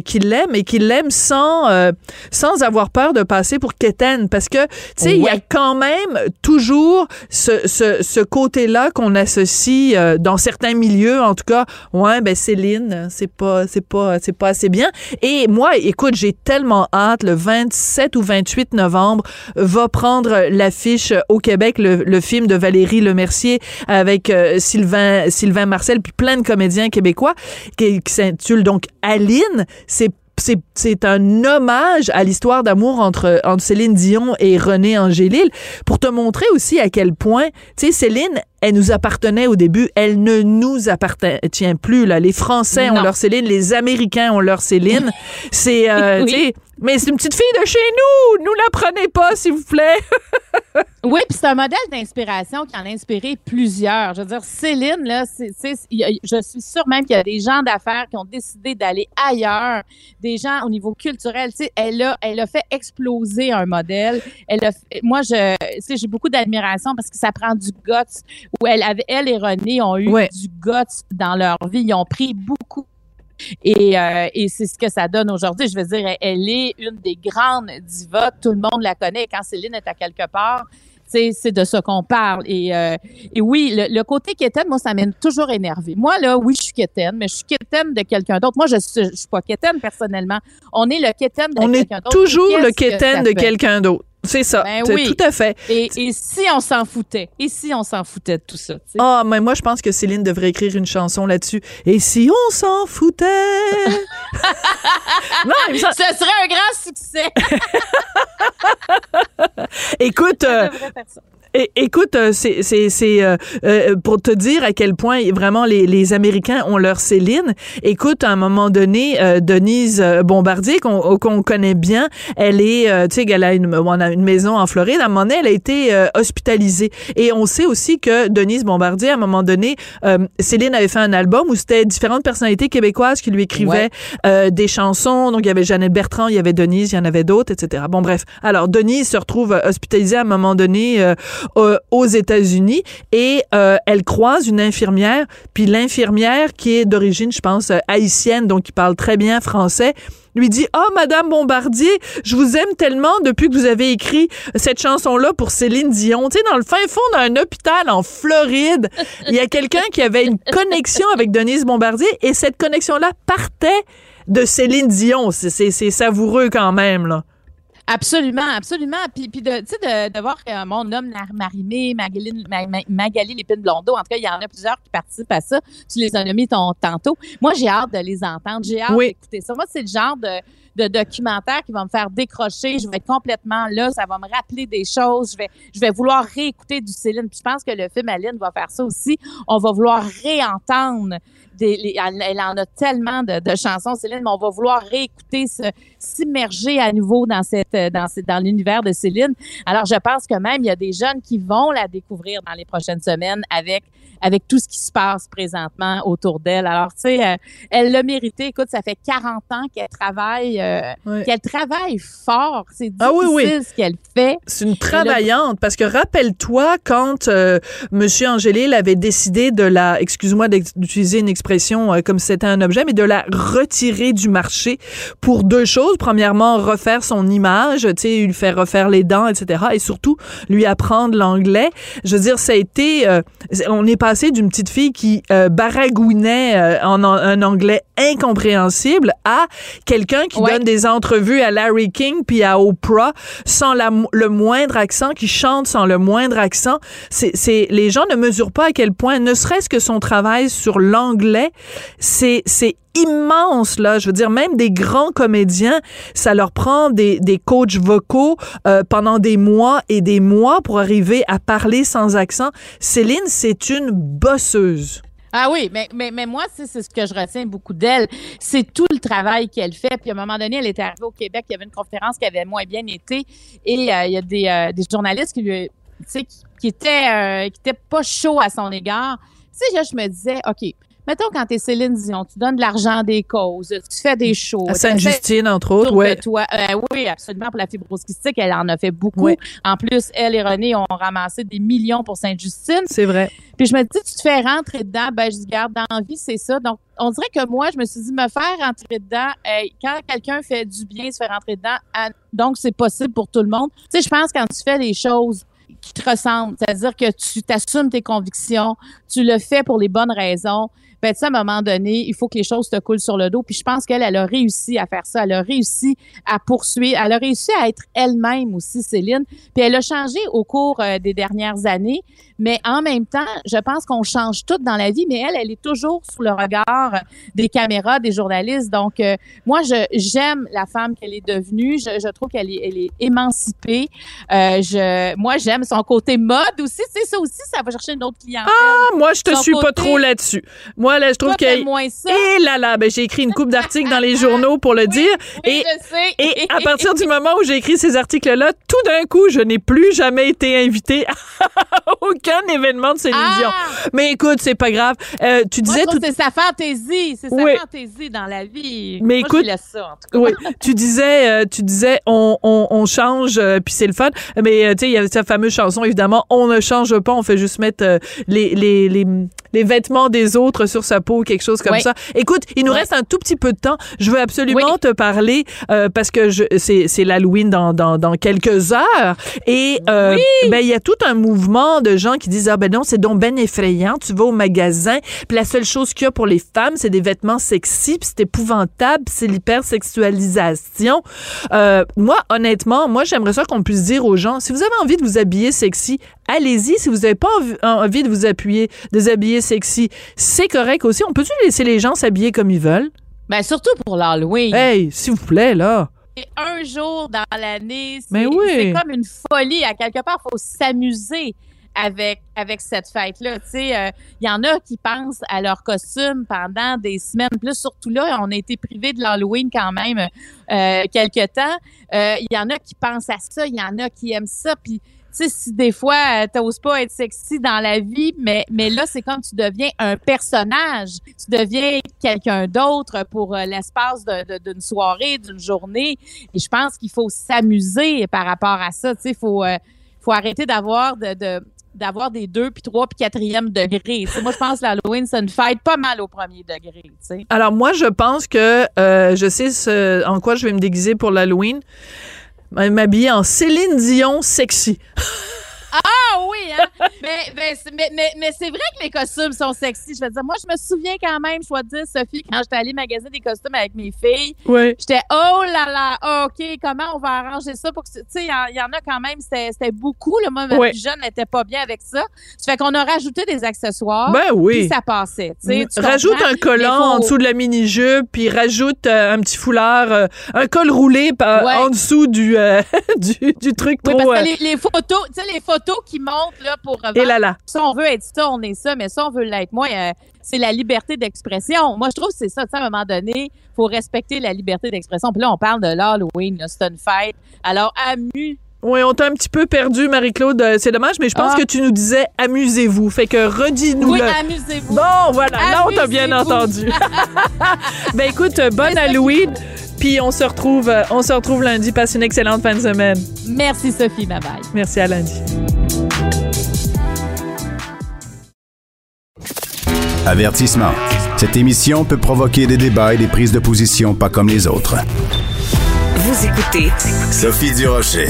S1: qui l'aiment et qui l'aiment sans, euh, sans avoir peur de passer pour quétaine. Parce que, tu sais, il y a quand même toujours ce, ce, ce côté-là qu'on associe euh, dans certains milieux, en tout cas. Ouais, ben Céline, c'est pas, c'est pas, c'est pas assez bien. Et moi, écoute, j'ai tellement hâte. Le 27 ou 28 novembre va prendre l'affiche au Québec le, le film de Valérie Lemercier avec euh, Sylvain, Sylvain Marcel puis plein de comédiens québécois qui, qui s'intitule donc Aline. C'est c'est, un hommage à l'histoire d'amour entre, entre Céline Dion et René Angélil pour te montrer aussi à quel point, tu sais, Céline, elle nous appartenait au début, elle ne nous appartient plus, là. Les Français ont leur Céline, les Américains ont leur Céline. *laughs* C'est, euh,
S6: Oui.
S1: mais c'est une petite fille de chez nous! Nous la prenez pas, s'il vous plaît! *laughs*
S6: Oui, puis c'est un modèle d'inspiration qui en a inspiré plusieurs. Je veux dire, Céline, là, c'est, je suis sûre même qu'il y a des gens d'affaires qui ont décidé d'aller ailleurs, des gens au niveau culturel. Tu sais, elle a, elle a fait exploser un modèle. Elle a, moi, je, tu sais, j'ai beaucoup d'admiration parce que ça prend du guts. Où elle, elle et René ont eu
S1: Ouais.
S6: du guts dans leur vie. Ils ont pris beaucoup et, euh, et c'est ce que ça donne aujourd'hui. Je veux dire, elle, est une des grandes divas. Tout le monde la connaît. Quand Céline est à quelque part, c'est de ça qu'on parle. Et, euh, et oui, le, le côté quétaine, moi, ça m'a toujours énervé. Moi, là, oui, je suis quétaine, mais je suis quétaine de quelqu'un d'autre. Moi, je je suis pas quétaine personnellement. On est le quétaine de
S1: On est
S6: quelqu'un d'autre.
S1: toujours
S6: Qu'est-ce
S1: le
S6: que
S1: quétaine
S6: ça
S1: de quelqu'un d'autre. C'est ça.
S6: Ben oui.
S1: Tout à fait.
S6: Et, et si on s'en foutait? Et si on s'en foutait de tout ça?
S1: Ah, mais moi, je pense que Céline devrait écrire une chanson là-dessus. Et si on s'en foutait? *laughs* non, mais ça-
S6: Ce serait un grand succès. *laughs*
S1: écoute, *laughs* euh. É- écoute, euh, c'est c'est c'est euh, euh, pour te dire à quel point vraiment les, les Américains ont leur Céline. Écoute, à un moment donné, euh, Denise euh, Bombardier qu'on qu'on connaît bien, elle est, euh, tu sais, elle a une on a une maison en Floride. À un moment donné, elle a été euh, hospitalisée. Et on sait aussi que Denise Bombardier, à un moment donné, euh, Céline avait fait un album où c'était différentes personnalités québécoises qui lui écrivaient euh, des chansons. Donc il y avait Jeannette Bertrand, il y avait Denise, il y en avait d'autres, etc. Bon bref. Alors Denise se retrouve euh, hospitalisée à un moment donné euh, aux États-Unis et euh, elle croise une infirmière, puis l'infirmière qui est d'origine, je pense, euh, haïtienne, donc qui parle très bien français, lui dit "Oh madame Bombardier, je vous aime tellement depuis que vous avez écrit cette chanson là pour Céline Dion." Tu sais dans le fin fond d'un hôpital en Floride, il y a quelqu'un qui avait une connexion avec Denise Bombardier et cette connexion là partait de Céline Dion. C'est savoureux quand même là.
S6: Absolument, absolument. Puis, puis de, tu sais, de, de voir que mon homme, Marie-Mé, Magali, Ma- Ma- Magali Lépine-Blondeau, en tout cas, il y en a plusieurs qui participent à ça. Tu les as nommés ton- tantôt. Moi, j'ai hâte de les entendre. J'ai hâte
S1: Oui.
S6: d'écouter ça. Moi, c'est le genre de, de documentaire qui va me faire décrocher. Je vais être complètement là. Ça va me rappeler des choses. Je vais, je vais vouloir réécouter du Céline. Puis je pense que le film Aline va faire ça aussi. On va vouloir réentendre des, les- elle, en a tellement de, de chansons, Céline, mais on va vouloir réécouter, se- s'immerger à nouveau dans cette, euh, dans, cette- dans l'univers de Céline. Alors, je pense que même il y a des jeunes qui vont la découvrir dans les prochaines semaines avec avec tout ce qui se passe présentement autour d'elle. Alors, tu sais, euh, elle l'a mérité. Écoute, ça fait 40 ans qu'elle travaille, euh, qu'elle travaille fort. C'est difficile
S1: Ah oui, oui.
S6: ce qu'elle fait.
S1: C'est une travaillante parce que rappelle-toi quand euh, Monsieur Angélil avait décidé de la, excuse-moi d'utiliser une expression comme si c'était un objet, mais de la retirer du marché pour deux choses. Premièrement, refaire son image, tu sais, lui faire refaire les dents, etc. Et surtout lui apprendre l'anglais. Je veux dire, ça a été, euh, on est passé d'une petite fille qui euh, baragouinait euh, en, en- un anglais incompréhensible à quelqu'un qui
S6: Ouais.
S1: donne des entrevues à Larry King puis à Oprah sans la le moindre accent, qui chante sans le moindre accent. C'est, c'est, les gens ne mesurent pas à quel point, ne serait-ce que son travail sur l'anglais. C'est c'est immense là, je veux dire même des grands comédiens, ça leur prend des des coachs vocaux euh, pendant des mois et des mois pour arriver à parler sans accent. Céline, c'est une bosseuse.
S6: Ah oui, mais, mais, mais moi, c'est ce que je retiens beaucoup d'elle. C'est tout le travail qu'elle fait. Puis à un moment donné, elle était arrivée au Québec, il y avait une conférence qui avait moins bien été. Et euh, il y a des, euh, des journalistes qui lui, qui, qui étaient, qui étaient pas chauds à son égard. Tu sais, je me disais, OK, mettons quand t'es Céline Dion, tu donnes de l'argent à des causes, tu fais des shows.
S1: À
S6: t'essaies
S1: Sainte-Justine, entre autres, ouais.
S6: toi. Euh, oui, absolument. Pour la fibrose kystique, elle en a fait beaucoup.
S1: Ouais.
S6: En plus, elle et René ont ramassé des millions pour Sainte-Justine.
S1: C'est vrai.
S6: Puis je me dis, tu te fais rentrer dedans, ben je garde dans la vie, c'est ça. Donc, on dirait que moi, je me suis dit, me faire rentrer dedans, hey, quand quelqu'un fait du bien, se fait rentrer dedans, à- donc c'est possible pour tout le monde. Tu sais, je pense quand tu fais les choses qui te ressemblent, c'est-à-dire que tu t'assumes tes convictions, tu le fais pour les bonnes raisons, ben tu sais, à un moment donné, il faut que les choses te coulent sur le dos. Puis je pense qu'elle, elle a réussi à faire ça. Elle a réussi à poursuivre. Elle a réussi à être elle-même aussi, Céline. Puis elle a changé au cours euh, des dernières années. Mais en même temps, je pense qu'on change tout dans la vie. Mais elle, elle est toujours sous le regard des caméras, des journalistes. Donc, euh, moi, je j'aime la femme qu'elle est devenue. Je, je trouve qu'elle est, elle est émancipée. Euh, je, moi, j'aime son côté mode aussi. Tu sais, ça aussi, ça va chercher une autre clientèle.
S1: Ah, moi, je te
S6: Son
S1: suis pas trop là-dessus. Moi, là, je trouve que.
S6: moins ça.
S1: Et là, là, ben, j'ai écrit une coupe d'articles dans les *laughs* journaux pour le dire.
S6: Oui,
S1: et,
S6: je sais.
S1: et à partir du moment où j'ai écrit ces articles-là, tout d'un coup, je n'ai plus jamais été invitée *laughs* à aucun événement de Céline Dion.
S6: Ah!
S1: Mais écoute, c'est pas grave. Euh, tu
S6: Moi,
S1: disais
S6: je
S1: tout.
S6: c'est sa fantaisie. C'est
S1: Oui.
S6: sa fantaisie dans la vie.
S1: Mais
S6: Moi,
S1: écoute-
S6: je laisse ça, en tout cas.
S1: Oui, tu disais, euh, tu disais, on, on, on change, euh, puis c'est le fun. Mais tu sais, il y avait sa fameuse chanson, évidemment, on ne change pas, on fait juste mettre les, les, les, les vêtements des autres sur sa peau, quelque chose comme
S6: Oui.
S1: ça. Écoute, il nous
S6: Oui.
S1: reste un tout petit peu de temps. Je veux absolument
S6: Oui.
S1: te parler euh, parce que c'est, l'Halloween dans, dans, dans quelques heures. Et euh, ben, il y a tout un mouvement de gens qui disent, ah ben non, c'est donc ben effrayant. Tu vas au magasin, puis la seule chose qu'il y a pour les femmes, c'est des vêtements sexy, puis c'est épouvantable, c'est l'hypersexualisation. Euh, moi, honnêtement, moi, j'aimerais ça qu'on puisse dire aux gens, si vous avez envie de vous habiller sexy, allez-y. Si vous n'avez pas envie, de vous appuyer, déshabiller sexy, c'est correct aussi. On peut-tu laisser les gens s'habiller comme ils veulent?
S6: Ben, surtout pour l'Halloween.
S1: Hey, s'il vous plaît, là.
S6: Un jour dans l'année. C'est
S1: oui.
S6: comme une folie. À quelque part, il faut s'amuser avec, avec cette fête-là. Tu sais, euh, il y en a qui pensent à leur costume pendant des semaines. Plus surtout là, on a été privés de l'Halloween quand même euh, quelque temps. Euh, Il y en a qui pensent à ça. Il y en a qui aiment ça. Puis, sais, si des fois, euh, t'oses pas être sexy dans la vie, mais, mais là, c'est comme tu deviens un personnage. Tu deviens quelqu'un d'autre pour euh, l'espace d'une soirée, d'une journée. Et je pense qu'il faut s'amuser par rapport à ça. Tu sais, faut, euh, faut arrêter d'avoir de, d'avoir des deux, puis trois, puis quatrième. Tu sais, moi, je pense que l'Halloween, c'est une fête pas mal au premier degré. tu.
S1: Alors moi, je pense que je sais en quoi je vais me déguiser pour l'Halloween. M'habiller en Céline Dion sexy. *laughs*
S6: Hein? *laughs* mais mais, c'est- mais, mais, c'est vrai que les costumes sont sexy. Je veux dire, moi, je me souviens quand même, je dois te dire, Sophie, quand j'étais allée magasiner des costumes avec mes filles,
S1: Oui.
S6: j'étais, oh là là, OK, comment on va arranger ça pour que, tu sais, il y, y en a quand même, c'était beaucoup. Là, moi, ma plus jeune n'était pas bien avec ça. Ça fait qu'on a rajouté des accessoires.
S1: Ben oui.
S6: Puis ça passait. tu tu
S1: rajoute un collant
S6: faut-
S1: en dessous de la mini-jupe, puis rajoute euh, un petit foulard, euh, un col roulé par-
S6: Ouais.
S1: en dessous du, euh, *laughs* du, du truc
S6: Oui,
S1: trop...
S6: parce que les, les photos, tu sais, les photos qui montent là pour
S1: et là là.
S6: si on veut être ça, on est ça, mais si on veut l'être moins, euh, c'est la liberté d'expression. Moi, je trouve que c'est ça. À un moment donné, il faut respecter la liberté d'expression. Puis là, on parle de l'Halloween, c'est une fête. Alors, amu.
S1: Oui, on t'a un petit peu perdu, Marie-Claude. Euh, C'est dommage, mais je pense
S6: Ah.
S1: que tu nous disais amusez-vous. Fait que redis-nous
S6: Oui, amusez-vous.
S1: Bon, voilà, là, on t'a bien entendu. *laughs* ben écoute, euh, bonne Halloween, puis on se retrouve, on se retrouve lundi. Passe une excellente fin de semaine.
S6: Merci, Sophie. Bye bye.
S1: Merci à lundi.
S2: Avertissement. Cette émission peut provoquer des débats et des prises de position pas comme les autres.
S3: Vous écoutez
S2: Sophie Durocher.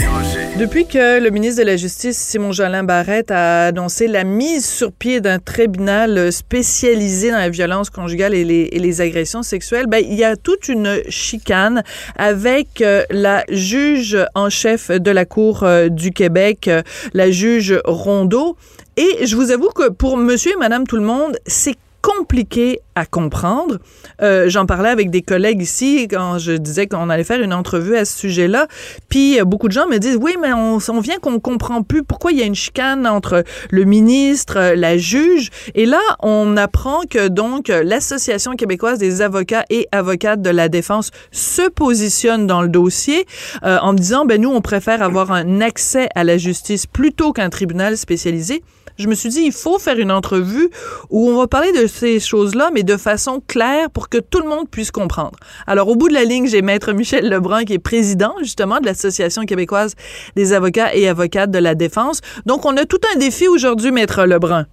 S1: Depuis que le ministre de la Justice, Simon Jolin Barrette, a annoncé la mise sur pied d'un tribunal spécialisé dans la violence conjugale et les, et les agressions sexuelles, ben, il y a toute une chicane avec euh, la juge en chef de la Cour euh, du Québec, euh, la juge Rondeau. Et je vous avoue que pour monsieur et madame tout le monde, c'est compliqué à comprendre. Euh, J'en parlais avec des collègues ici quand je disais qu'on allait faire une entrevue à ce sujet-là. Puis euh, beaucoup de gens me disent oui, mais on, vient qu'on comprend plus pourquoi il y a une chicane entre le ministre, euh, la juge. Et là, on apprend que donc l'Association québécoise des avocats et avocates de la défense se positionne dans le dossier en disant ben nous on préfère avoir un accès à la justice plutôt qu'un tribunal spécialisé je me suis dit, il faut faire une entrevue où on va parler de ces choses-là, mais de façon claire pour que tout le monde puisse comprendre. Alors, au bout de la ligne, j'ai Maître Michel Lebrun, qui est président, justement, de l'Association québécoise des avocats et avocates de la défense. Donc, on a tout un défi aujourd'hui, Maître Lebrun.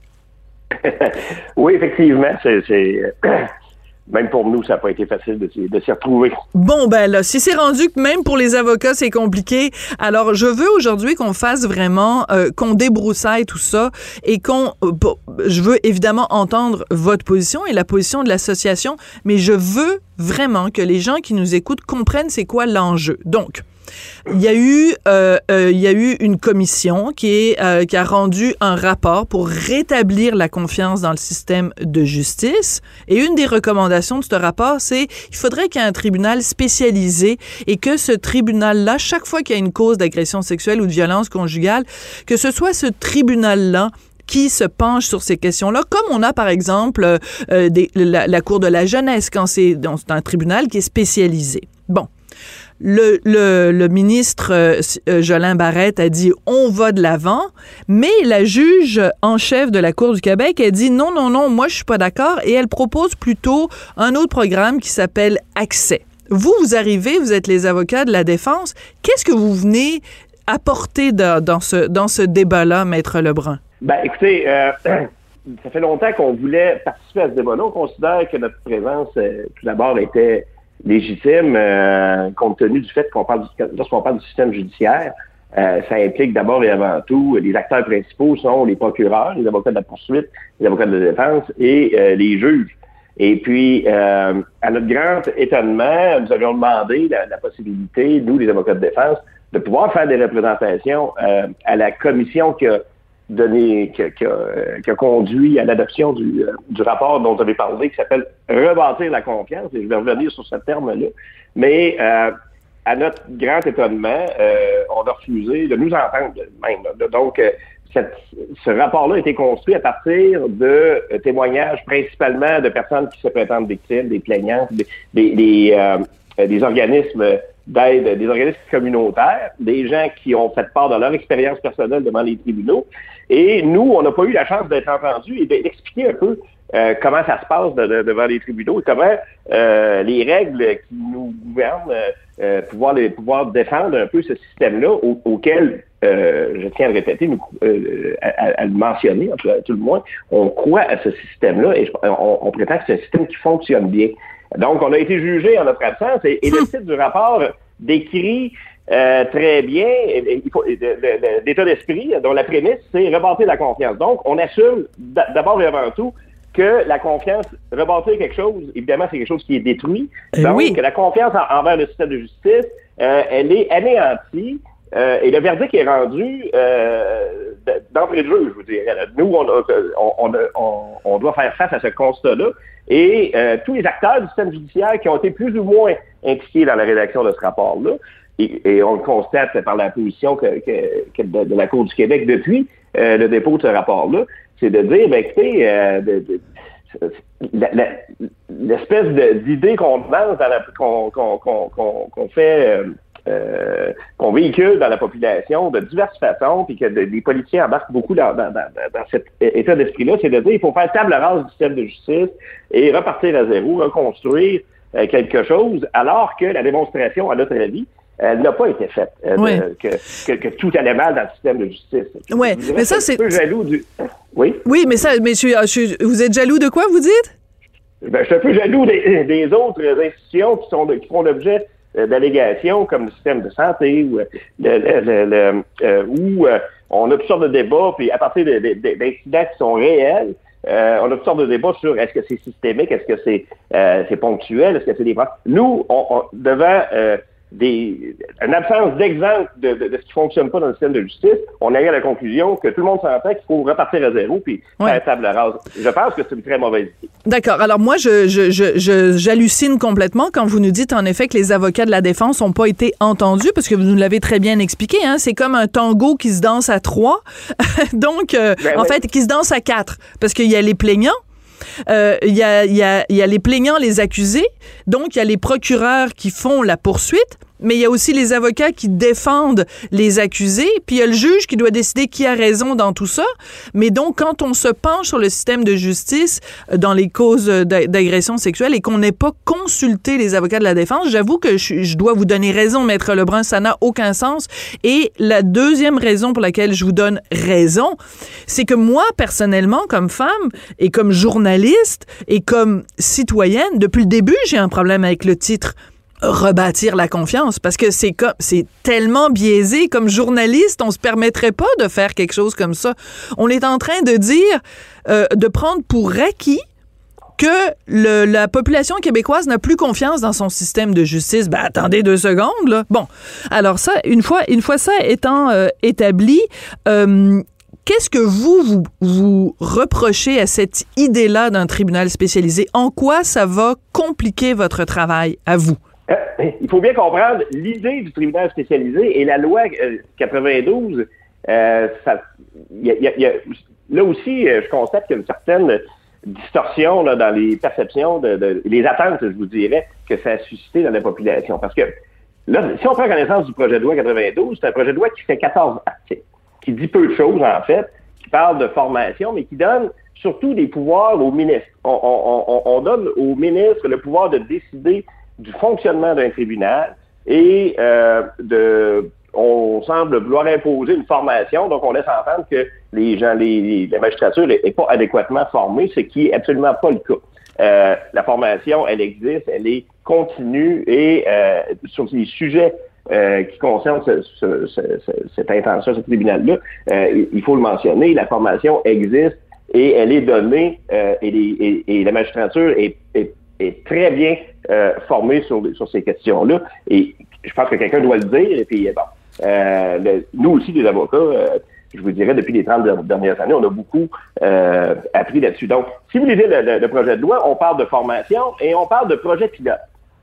S1: *laughs*
S8: oui, effectivement, c'est même pour nous, ça n'a pas été facile de, s'y retrouver.
S1: Bon, ben là, si c'est rendu que même pour les avocats, c'est compliqué, alors je veux aujourd'hui qu'on fasse vraiment, euh, qu'on débroussaille tout ça et qu'on... Euh, je veux évidemment entendre votre position et la position de l'association, mais je veux vraiment que les gens qui nous écoutent comprennent c'est quoi l'enjeu. Donc, il y a eu, euh, euh, il y a eu une commission euh, qui a rendu un rapport pour rétablir la confiance dans le système de justice. Et une des recommandations de ce rapport, c'est il faudrait qu'il y ait un tribunal spécialisé et que ce tribunal-là, chaque fois qu'il y a une cause d'agression sexuelle ou de violence conjugale, que ce soit ce tribunal-là qui se penche sur ces questions-là, comme on a par exemple la, la, Cour de la jeunesse quand c'est un tribunal qui est spécialisé. Le, le, ministre euh, Jolin Barrette a dit on va de l'avant, mais la juge en chef de la Cour du Québec a dit non, non, non, moi je suis pas d'accord et elle propose plutôt un autre programme qui s'appelle Accès. Vous, vous arrivez, vous êtes les avocats de la défense. Qu'est-ce que vous venez apporter dans, ce, dans ce débat-là, Maître Lebrun?
S8: Ben, écoutez, euh, *clears throat* ça fait longtemps qu'on voulait participer à ce débat-là. On considère que notre présence, euh, tout d'abord, était légitime, euh, compte tenu du fait qu'on parle du, lorsqu'on parle du système judiciaire, euh, ça implique d'abord et avant tout, les acteurs principaux sont les procureurs, les avocats de la poursuite, les avocats de la défense et euh, les juges. Et puis, à notre grand étonnement, nous avions demandé la, la, possibilité, nous, les avocats de défense, de pouvoir faire des représentations à la commission qui a donné, qui, a, qui a, conduit à l'adoption du, du, rapport dont vous avez parlé, qui s'appelle Rebâtir la confiance, et je vais revenir sur ce terme-là. Mais euh, à notre grand étonnement, euh, on a refusé de nous entendre même. Donc, cette, ce rapport-là a été construit à partir de témoignages principalement de personnes qui se prétendent victimes, des plaignants, des, des, des, euh, des organismes d'aide, des organismes communautaires, des gens qui ont fait part de leur expérience personnelle devant les tribunaux. Et nous, on n'a pas eu la chance d'être entendus et d'expliquer un peu euh, comment ça se passe de, de, devant les tribunaux et comment euh, les règles qui nous gouvernent, euh, pouvoir, défendre un peu ce système-là au, auquel, je tiens à le répéter, à, le mentionner, à tout, le moins, on croit à ce système-là et on, on prétend que c'est un système qui fonctionne bien. Donc, on a été jugé en notre absence et, et le *laughs* titre du rapport décrit euh, très bien l'état d'esprit dont la prémisse, c'est rebâtir la confiance. Donc, on assume d'abord et avant tout que la confiance, rebâtir quelque chose, évidemment, c'est quelque chose qui est détruit.
S1: Et
S8: Donc,
S1: oui.
S8: que la confiance en, envers le système de justice, euh, elle est anéantie. Euh, et le verdict est rendu euh, d'entrée de jeu, je vous dirais. Nous, on, on, on, on, doit faire face à ce constat-là. Et euh, tous les acteurs du système judiciaire qui ont été plus ou moins impliqués dans la rédaction de ce rapport-là, et, et, on le constate par la position que, que, que de, la Cour du Québec depuis euh, le dépôt de ce rapport-là, c'est de dire, ben, écoutez, euh, de, de, l'espèce d'idée qu'on lance, qu'on qu qu qu fait, euh, qu'on véhicule dans la population de diverses façons, puis que les politiciens embarquent beaucoup dans, dans, dans, dans cet état d'esprit-là, c'est de dire, il faut faire table rase du système de justice et repartir à zéro, reconstruire quelque chose, alors que la démonstration, à notre avis, elle n'a pas été faite, euh,
S1: oui.
S8: de, que, que, que, tout allait mal dans le système de justice.
S1: Oui, mais ça, c'est.
S8: un peu jaloux du. Oui?
S1: Oui, mais ça, mais je, je, vous êtes jaloux de quoi, vous dites?
S8: Ben, je suis un peu jaloux des, des autres institutions qui, sont, qui font l'objet d'allégations comme le système de santé le, euh, où euh, on a toutes sortes de débats, puis à partir d'incidents qui sont réels, euh, on a toutes sortes de débats sur est-ce que c'est systémique, est-ce que c'est euh, ponctuel, est-ce que c'est des Nous, on, on, devant des, une absence d'exemple de, de, de, ce qui fonctionne pas dans le système de justice, on arrive à la conclusion que tout le monde s'entend qu'il faut repartir à zéro puis
S1: Ouais.
S8: faire table rase. Je pense que c'est une très mauvaise idée.
S1: D'accord. Alors moi, je, je, je, je- j'hallucine complètement quand vous nous dites en effet que les avocats de la défense n'ont pas été entendus parce que vous nous l'avez très bien expliqué. Hein, c'est comme un tango qui se danse à trois, *laughs* donc euh,
S8: Ben
S1: en
S8: oui.
S1: fait qui se danse à quatre parce qu'il y a les plaignants. euh, Il y, a, il y, a, il y a les plaignants, les accusés, donc il y a les procureurs qui font la poursuite, mais il y a aussi les avocats qui défendent les accusés, puis il y a le juge qui doit décider qui a raison dans tout ça. Mais donc, quand on se penche sur le système de justice euh, dans les causes euh, d'a- d'agression sexuelle et qu'on n'ait pas consulté les avocats de la défense, j'avoue que je, je dois vous donner raison, Maître Lebrun, ça n'a aucun sens. Et la deuxième raison pour laquelle je vous donne raison, c'est que moi, personnellement, comme femme et comme journaliste et comme citoyenne, depuis le début, j'ai un problème avec le titre rebâtir la confiance parce que c'est c'est tellement biaisé comme journaliste on se permettrait pas de faire quelque chose comme ça on est en train de dire euh, de prendre pour acquis que le- la population québécoise n'a plus confiance dans son système de justice. Ben attendez deux secondes là. Bon, alors ça, une fois, une fois ça étant euh, établi, euh, qu'est-ce que vous, vous vous reprochez à cette idée-là d'un tribunal spécialisé? En quoi ça va compliquer votre travail à vous?
S8: Euh, il faut bien comprendre l'idée du tribunal spécialisé et la loi euh, 92. euh, a- là aussi, euh, je constate qu'il y a une certaine distorsion dans les perceptions, de- les attentes, je vous dirais, que ça a suscité dans la population. Parce que là, si on prend connaissance du projet de loi 92, c'est un projet de loi qui fait 14 articles, qui dit peu de choses en fait, qui parle de formation, mais qui donne surtout des pouvoirs aux ministres. On, on- on- on donne aux ministres le pouvoir de décider du fonctionnement d'un tribunal et euh, de on semble vouloir imposer une formation, donc on laisse entendre que les gens, les, les- la magistrature n'est pas adéquatement formée, ce qui est absolument pas le cas. Euh, la formation, elle existe, elle est continue et euh, sur les sujets euh, qui concernent ce- ce- ce- ce- cette intention, ce tribunal-là, euh, il faut le mentionner, la formation existe et elle est donnée euh, et, les- et- et la magistrature est, est- est très bien euh, formée sur, sur ces questions-là. Et je pense que quelqu'un doit le dire. Et puis, bon, euh, nous aussi, les avocats, euh, je vous dirais, depuis les 30 der- dernières années, on a beaucoup euh, appris là-dessus. Donc, si vous lisez le- le projet de loi, on parle de formation et on parle de projet pilote.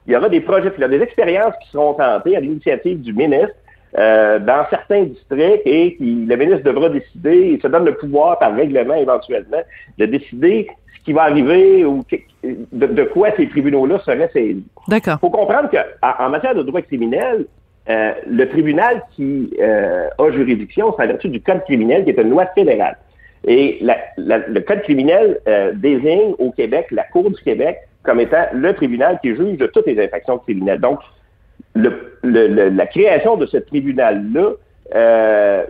S8: Il y aura des projets pilotes, des expériences qui seront tentées à l'initiative du ministre euh, dans certains districts et qui, le ministre devra décider, il se donne le pouvoir par règlement éventuellement de décider ce qui va arriver ou de, de quoi ces tribunaux-là seraient saisis.
S1: D'accord.
S8: Il faut comprendre qu'en en matière de droit criminel, euh, le tribunal qui euh, a juridiction, c'est en vertu du Code criminel, qui est une loi fédérale. Et la- la- le Code criminel euh, désigne au Québec la Cour du Québec comme étant le tribunal qui juge de toutes les infractions criminelles. Donc, le- le- le- la création de ce tribunal-là euh,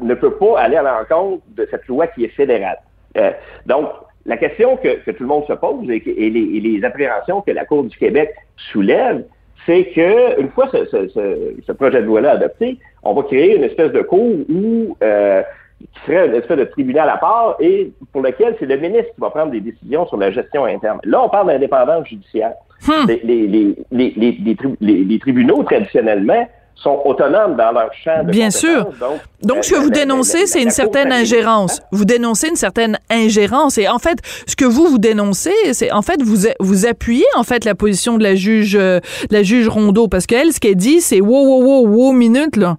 S8: ne peut pas aller à l'encontre de cette loi qui est fédérale. Euh, donc, la question que, que tout le monde se pose et, et les, et les appréhensions que la Cour du Québec soulève, c'est que une fois ce, ce- ce- ce projet de loi-là adopté, on va créer une espèce de cour où euh, qui serait une espèce de tribunal à part et pour lequel c'est le ministre qui va prendre des décisions sur la gestion interne. Là, on parle d'indépendance judiciaire. Les, les- les- les- les- les tri- les- les tribunaux, traditionnellement, sont autonomes dans leur champ de
S1: Bien sûr.
S8: Donc,
S1: Donc,
S8: euh,
S1: ce que vous dénoncez, c'est une certaine ingérence. Vous dénoncez une certaine ingérence. Et en fait, ce que vous, vous dénoncez, c'est en fait, vous, vous appuyez, en fait, la position de la juge, euh, la juge Rondeau. Parce qu'elle, ce qu'elle dit, c'est wow, wow, wow, wow, minute, là.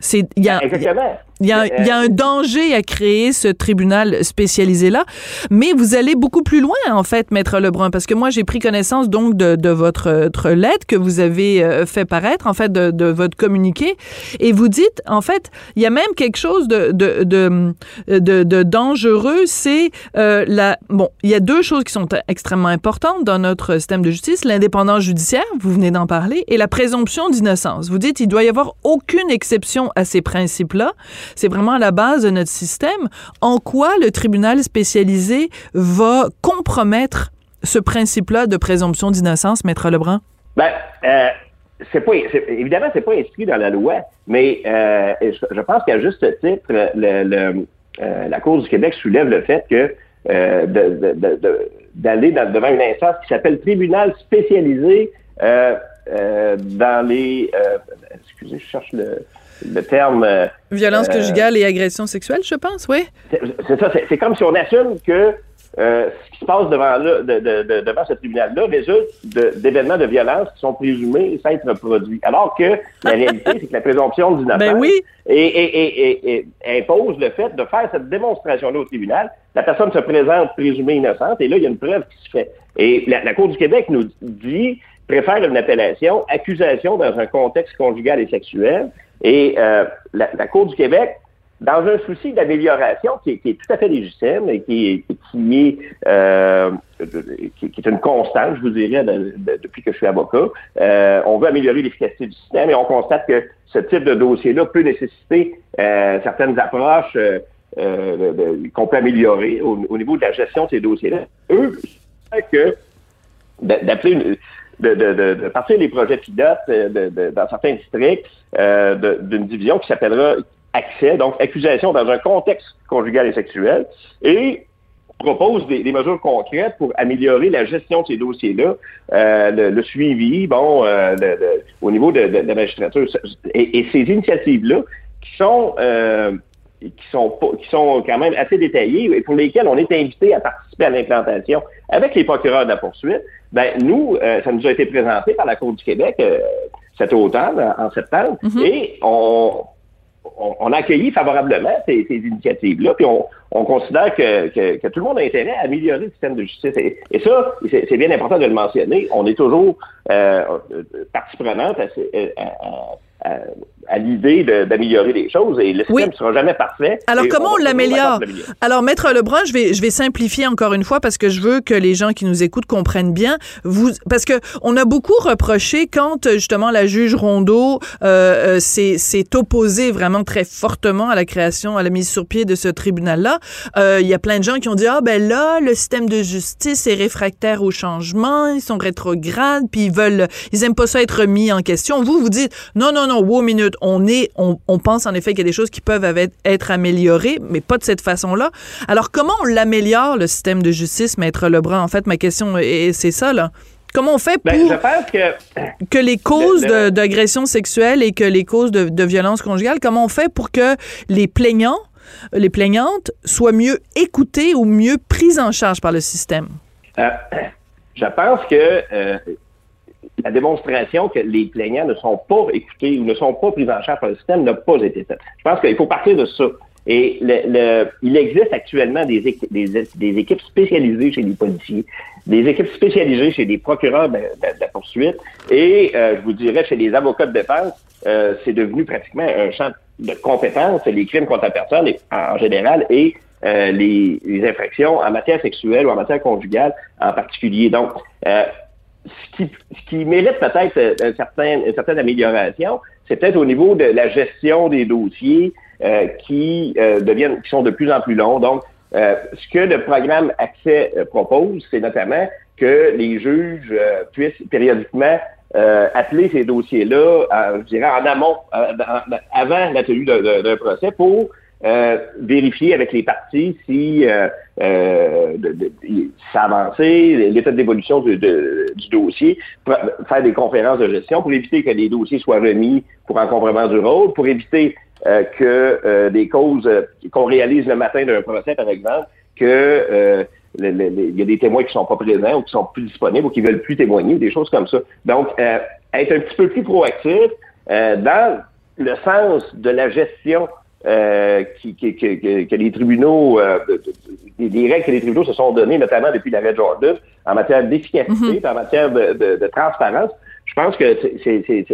S1: C'est, il y a,
S8: Exactement.
S1: Il y, a, il y a un danger à créer ce tribunal spécialisé-là, mais vous allez beaucoup plus loin, en fait, Maître Lebrun, parce que moi, j'ai pris connaissance donc de, de votre, votre lettre que vous avez euh, fait paraître, en fait, de, de votre communiqué, et vous dites, en fait, il y a même quelque chose de, de, de, de, de dangereux, c'est euh, la... Bon, il y a deux choses qui sont extrêmement importantes dans notre système de justice, l'indépendance judiciaire, vous venez d'en parler, et la présomption d'innocence. Vous dites, il doit y avoir aucune exception à ces principes-là. C'est vraiment la base de notre système. En quoi le tribunal spécialisé va compromettre ce principe-là de présomption d'innocence, Maître Lebrun?
S8: Ben, euh, c'est pas, évidemment, c'est pas inscrit dans la loi, mais euh, je, pense qu'à juste titre, le, le- euh, la Cour du Québec soulève le fait que euh, d'aller devant une instance qui s'appelle tribunal spécialisé, dans les... excusez, je cherche le, le terme... euh,
S1: Violence
S8: euh,
S1: conjugale et agression sexuelle, je pense, oui.
S8: c'est ça, c'est- comme si on assume que euh, ce qui se passe devant, là, de- de- de- devant ce tribunal-là résulte d'événements de, violence qui sont présumés s'être produits. Alors que la *laughs* réalité, c'est que la présomption d'innocence
S1: Ben oui.
S8: et, et- et- et- et impose le fait de faire cette démonstration-là au tribunal. La personne se présente présumée innocente et là, il y a une preuve qui se fait. Et la, la Cour du Québec nous dit préfère une appellation accusation dans un contexte conjugal et sexuel. Et euh, la, la Cour du Québec dans un souci d'amélioration qui, est- qui est tout à fait légitime et qui est, qui est, euh, qui, est une constante, je vous dirais, de- de- depuis que je suis avocat, euh, on veut améliorer l'efficacité du système et on constate que ce type de dossier-là peut nécessiter euh, certaines approches euh, euh, qu'on peut améliorer au, au niveau de la gestion de ces dossiers-là. Eux, que d'a- d'appeler de, de, de, de partir les projets pilotes euh, dans certains districts euh, d'une division qui s'appellera accès, donc accusation dans un contexte conjugal et sexuel, et propose des, des mesures concrètes pour améliorer la gestion de ces dossiers-là, euh, le, le suivi, bon, euh, au niveau de, la magistrature. Et, ces initiatives-là, qui sont euh, qui sont qui sont quand même assez détaillées et pour lesquelles on est invité à participer à l'implantation avec les procureurs de la poursuite, ben nous, euh, ça nous a été présenté par la Cour du Québec euh, cet automne, en septembre, et on, on, on a accueilli favorablement ces, ces initiatives-là, puis on, on considère que, que, que tout le monde a intérêt à améliorer le système de justice. Et, et ça, c'est bien important de le mentionner, on est toujours euh, euh, partie prenante à, ces- à- à- à- l'idée d'améliorer les choses, et le système
S1: Oui.
S8: ne sera jamais parfait.
S1: Alors, comment on l'améliore? Alors, Maître Lebrun, je vais, je vais simplifier encore une fois parce que je veux que les gens qui nous écoutent comprennent bien. Vous, parce que on a beaucoup reproché quand, justement, la juge Rondeau euh, euh, s'est opposée vraiment très fortement à la création, à la mise sur pied de ce tribunal-là. Euh, Il y a plein de gens qui ont dit, ah ben là, le système de justice est réfractaire au changement, ils sont rétrogrades, puis ils veulent, ils aiment pas ça être mis en question. Vous, vous dites, non, non, non, wow, minute, on est, on, on pense en effet qu'il y a des choses qui peuvent être améliorées, mais pas de cette façon-là. Alors, comment on l'améliore, le système de justice, Maître Lebrun? En fait, ma question, est- c'est ça, là. Comment on fait pour
S8: Ben, pense que
S1: que les causes d'agression sexuelle et que les causes de, de violence conjugale, comment on fait pour que les plaignants, les plaignantes soient mieux écoutés ou mieux pris en charge par le système?
S8: Euh, je pense que euh, la démonstration que les plaignants ne sont pas écoutés ou ne sont pas pris en charge par le système n'a pas été faite. Je pense qu'il faut partir de ça. Et le, le- il existe actuellement des, équi- des, des équipes spécialisées chez les policiers, des équipes spécialisées chez les procureurs de, la poursuite, et euh, je vous dirais chez les avocats de défense, euh, c'est devenu pratiquement un champ de compétences, les crimes contre la personne en général et euh, les, les infractions en matière sexuelle ou en matière conjugale en particulier. Donc, euh, ce qui, ce qui mérite peut-être euh, un certain- une certaine amélioration, c'est peut-être au niveau de la gestion des dossiers euh, qui euh, deviennent, qui sont de plus en plus longs. Donc, euh, ce que le programme Accès euh, propose, c'est notamment que les juges euh, puissent périodiquement appeler ces dossiers-là, je dirais, en amont, avant la d'un procès, pour euh, vérifier avec les parties si euh, euh, l'état d'évolution du, dossier, faire des conférences de gestion pour éviter que les dossiers soient remis pour encombrement du rôle, pour éviter euh, que euh, des causes qu'on réalise le matin d'un procès, par exemple, que il y a des témoins qui sont pas présents ou qui sont plus disponibles ou qui veulent plus témoigner, des choses comme ça. Donc, être un petit peu plus proactif dans le sens de la gestion euh, qui, qui- que, que- les tribunaux, euh, des règles que les tribunaux se sont données, notamment depuis l'arrêt Jordan, en matière d'efficacité, en matière de, de- de transparence. Je pense que c'est-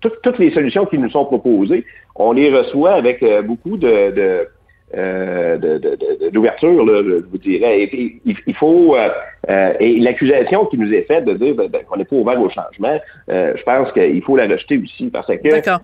S8: toutes, toutes les solutions qui nous sont proposées, on les reçoit avec euh, beaucoup de, de, euh, de- de- de- d'ouverture, là, je vous dirais. Et puis, il, il faut euh, euh, et l'accusation qui nous est faite de dire ben, ben, qu'on n'est pas ouvert au changement, euh, je pense qu'il faut la rejeter aussi parce que
S1: D'accord.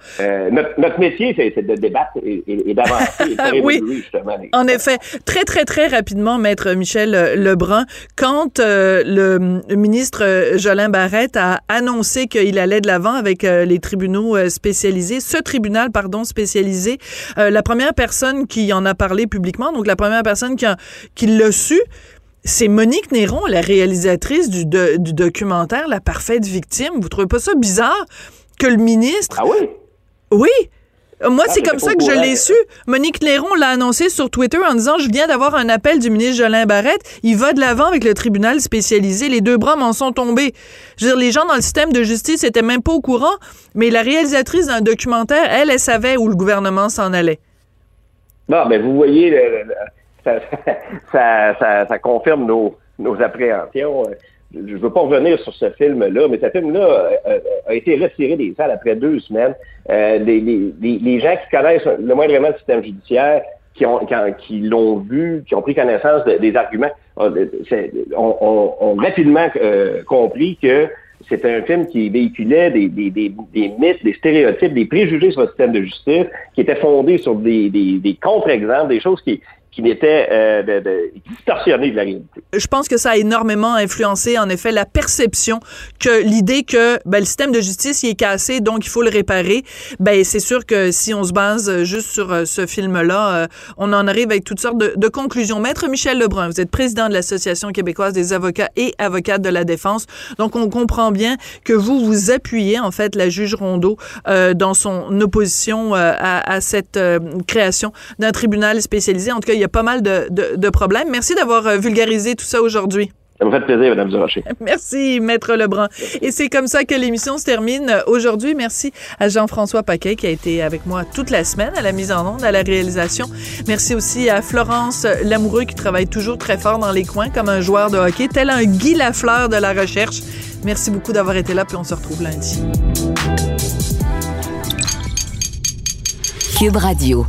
S8: notre, notre métier, c'est, de débattre et, et- et d'avancer *laughs* de
S1: Oui.
S8: justement.
S1: En effet, très très très rapidement, maître Michel Lebrun, quand le, ministre Jolin Barrette a annoncé qu'il allait de l'avant avec les tribunaux spécialisés, ce tribunal pardon spécialisé, la première personne qui en a parlé publiquement, donc la première personne qui, a- qui l'a su, c'est Monique Néron, la réalisatrice du, de- du documentaire La parfaite victime. Vous trouvez pas ça bizarre que le ministre...
S8: Ah oui?
S1: Oui. Moi,
S8: Ah,
S1: c'est comme ça que je l'ai su. Monique Néron l'a annoncé sur Twitter en disant Je viens d'avoir un appel du ministre Jolin Barrette. Il va de l'avant avec le tribunal spécialisé. Les deux bras m'en sont tombés. Je veux dire, les gens dans le système de justice étaient même pas au courant, mais la réalisatrice d'un documentaire, elle, elle savait où le gouvernement s'en allait.
S8: Bon, ben vous voyez, *laughs* ça, confirme nos, appréhensions. Je ne veux pas revenir sur ce film-là, mais ce film-là euh, euh, a été retiré des salles après deux semaines. Euh, les, gens qui connaissent le moindrement le système judiciaire, qui ont qui, ont- qui l'ont vu, qui ont pris connaissance de- des arguments, ont, rapidement compris que c'était un film qui véhiculait des, mythes, des stéréotypes, des préjugés sur le système de justice, qui étaient fondés sur des contre-exemples, des choses qui, qui n'étaient euh, de, distorsionnées de la réalité.
S1: Je pense que ça a énormément influencé, en effet, la perception que l'idée que ben, le système de justice il est cassé, donc il faut le réparer. Ben c'est sûr que si on se base juste sur euh, ce film-là, euh, on en arrive avec toutes sortes de, conclusions. Maître Michel Lebrun, vous êtes président de l'Association québécoise des avocats et avocates de la défense, donc on comprend bien que vous vous appuyez en fait la juge Rondeau euh, dans son opposition euh, à, à, cette création d'un tribunal spécialisé. En tout cas, y a pas mal de, de, de problèmes. Merci d'avoir euh, vulgarisé tout ça aujourd'hui.
S8: Ça me fait plaisir, Mme Durocher. *laughs*
S1: Merci, Maître Lebrun. Et c'est comme ça que l'émission se termine aujourd'hui. Merci à Jean-François Paquet qui a été avec moi toute la semaine à la mise en onde, à la réalisation. Merci aussi à Florence Lamoureux qui travaille toujours très fort dans les coins comme un joueur de hockey, tel un Guy Lafleur de la recherche. Merci beaucoup d'avoir été là, puis on se retrouve lundi.
S3: Cube Radio.